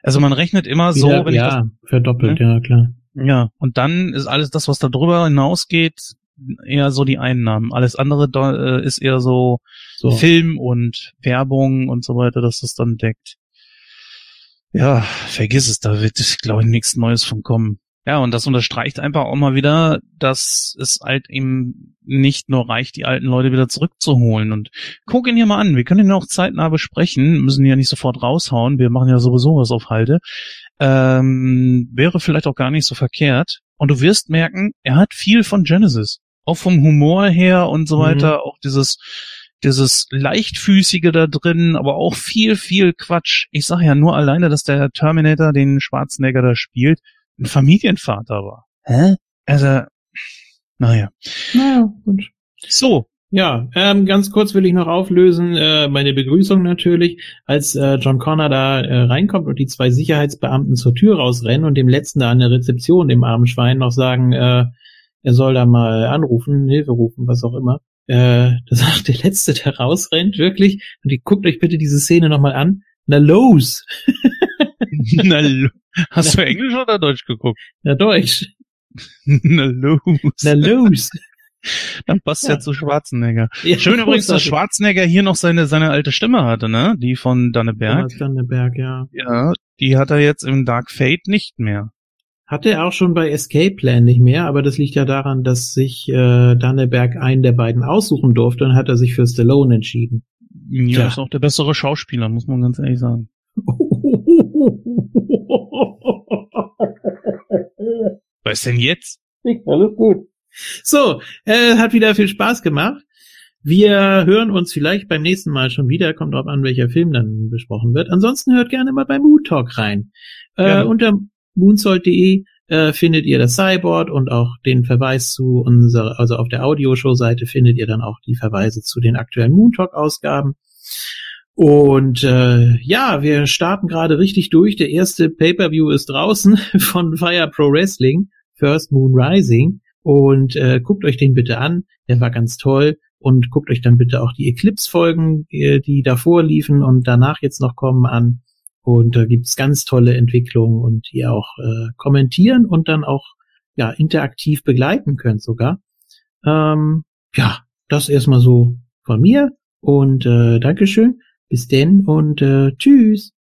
Also man rechnet immer Wieder, so, wenn ja, ich das, verdoppelt, ne? ja klar. Ja, und dann ist alles das, was da drüber hinausgeht, eher so die Einnahmen. Alles andere äh, ist eher so, so, Film und Werbung und so weiter, dass das dann deckt. Ja, vergiss es, da wird, glaube ich, nichts Neues von kommen. Ja, und das unterstreicht einfach auch mal wieder, dass es halt eben nicht nur reicht, die alten Leute wieder zurückzuholen. Und guck ihn hier mal an. Wir können ihn auch zeitnah besprechen, müssen ihn ja nicht sofort raushauen. Wir machen ja sowieso was auf Halte. Ähm, wäre vielleicht auch gar nicht so verkehrt. Und du wirst merken, er hat viel von Genesis. Auch vom Humor her und so mhm. weiter. Mhm. Auch dieses, dieses leichtfüßige da drin, aber auch viel, viel Quatsch. Ich sage ja nur alleine, dass der Terminator den Schwarzenegger da spielt ein Familienvater war. Hä? Also, naja. Naja, gut. So. Ja, ähm, ganz kurz will ich noch auflösen, äh, meine Begrüßung natürlich, als äh, John Connor da äh, reinkommt und die zwei Sicherheitsbeamten zur Tür rausrennen und dem letzten da an der Rezeption, dem armen Schwein, noch sagen, äh, er soll da mal anrufen, Hilfe rufen, was auch immer. Äh, da sagt der Letzte, der rausrennt, wirklich, und die guckt euch bitte diese Szene nochmal an. Na los! Na. Hast du Englisch oder Deutsch geguckt? Na, Deutsch. Na los. Na los. Dann passt ja, ja zu Schwarzenegger. Ja, Schön übrigens, dass Schwarzenegger hier noch seine, seine alte Stimme hatte, ne? Die von Danneberg. Thomas Danneberg, ja. Ja, die hat er jetzt im Dark Fate nicht mehr. Hatte er auch schon bei Escape Plan nicht mehr, aber das liegt ja daran, dass sich äh, Danneberg einen der beiden aussuchen durfte und hat er sich für Stallone entschieden. Ja, ja. ist auch der bessere Schauspieler, muss man ganz ehrlich sagen. Was denn jetzt? Alles gut. So, äh, hat wieder viel Spaß gemacht. Wir hören uns vielleicht beim nächsten Mal schon wieder. Kommt drauf an, welcher Film dann besprochen wird. Ansonsten hört gerne mal bei Moon Talk rein. Äh, unter moonsold.de äh, findet ihr das Cyborg und auch den Verweis zu unserer, also auf der Audioshow-Seite findet ihr dann auch die Verweise zu den aktuellen Moon Talk-Ausgaben. Und äh, ja, wir starten gerade richtig durch. Der erste Pay-per-View ist draußen von Fire Pro Wrestling, First Moon Rising. Und äh, guckt euch den bitte an. Der war ganz toll. Und guckt euch dann bitte auch die Eclipse-Folgen, äh, die davor liefen und danach jetzt noch kommen, an. Und da gibt's ganz tolle Entwicklungen und ihr auch äh, kommentieren und dann auch ja interaktiv begleiten könnt sogar. Ähm, ja, das erstmal so von mir und äh, Dankeschön. Bis denn und äh, tschüss.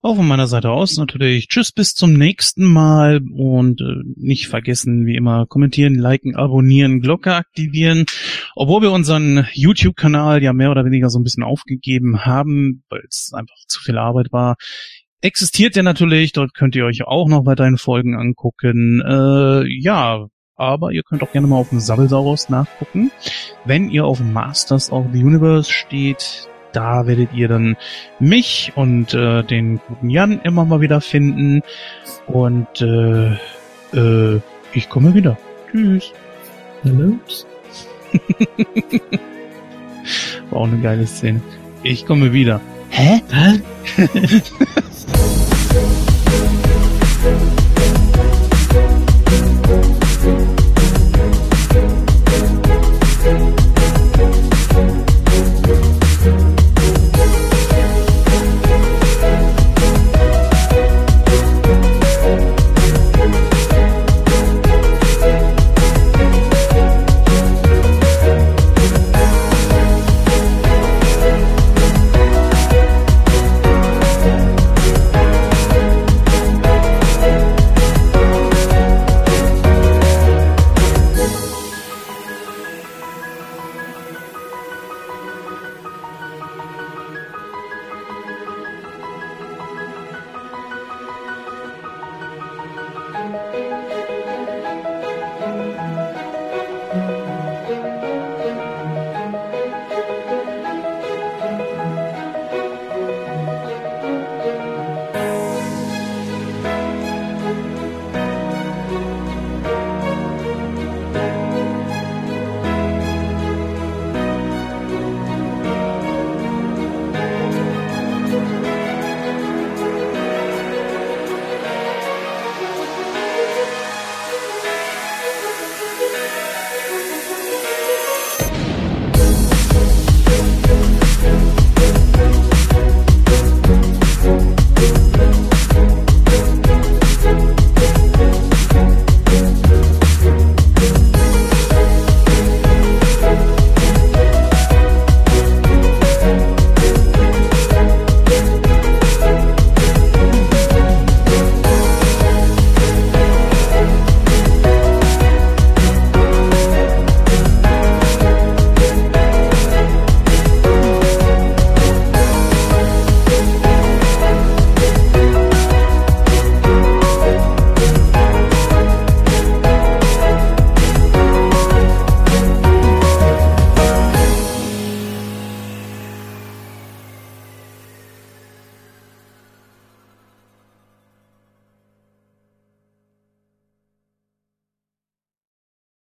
Auch von meiner Seite aus natürlich. Tschüss, bis zum nächsten Mal und äh, nicht vergessen, wie immer, kommentieren, liken, abonnieren, Glocke aktivieren. Obwohl wir unseren YouTube-Kanal ja mehr oder weniger so ein bisschen aufgegeben haben, weil es einfach zu viel Arbeit war, existiert der natürlich. Dort könnt ihr euch auch noch weiterhin Folgen angucken. Äh, ja, aber ihr könnt auch gerne mal auf dem Sabbelsaurus nachgucken. Wenn ihr auf Masters of the Universe steht, da werdet ihr dann mich und äh, den guten Jan immer mal wieder finden. Und äh, äh, ich komme wieder. Tschüss. Hallo. War auch eine geile Szene. Ich komme wieder. Hä? Hä?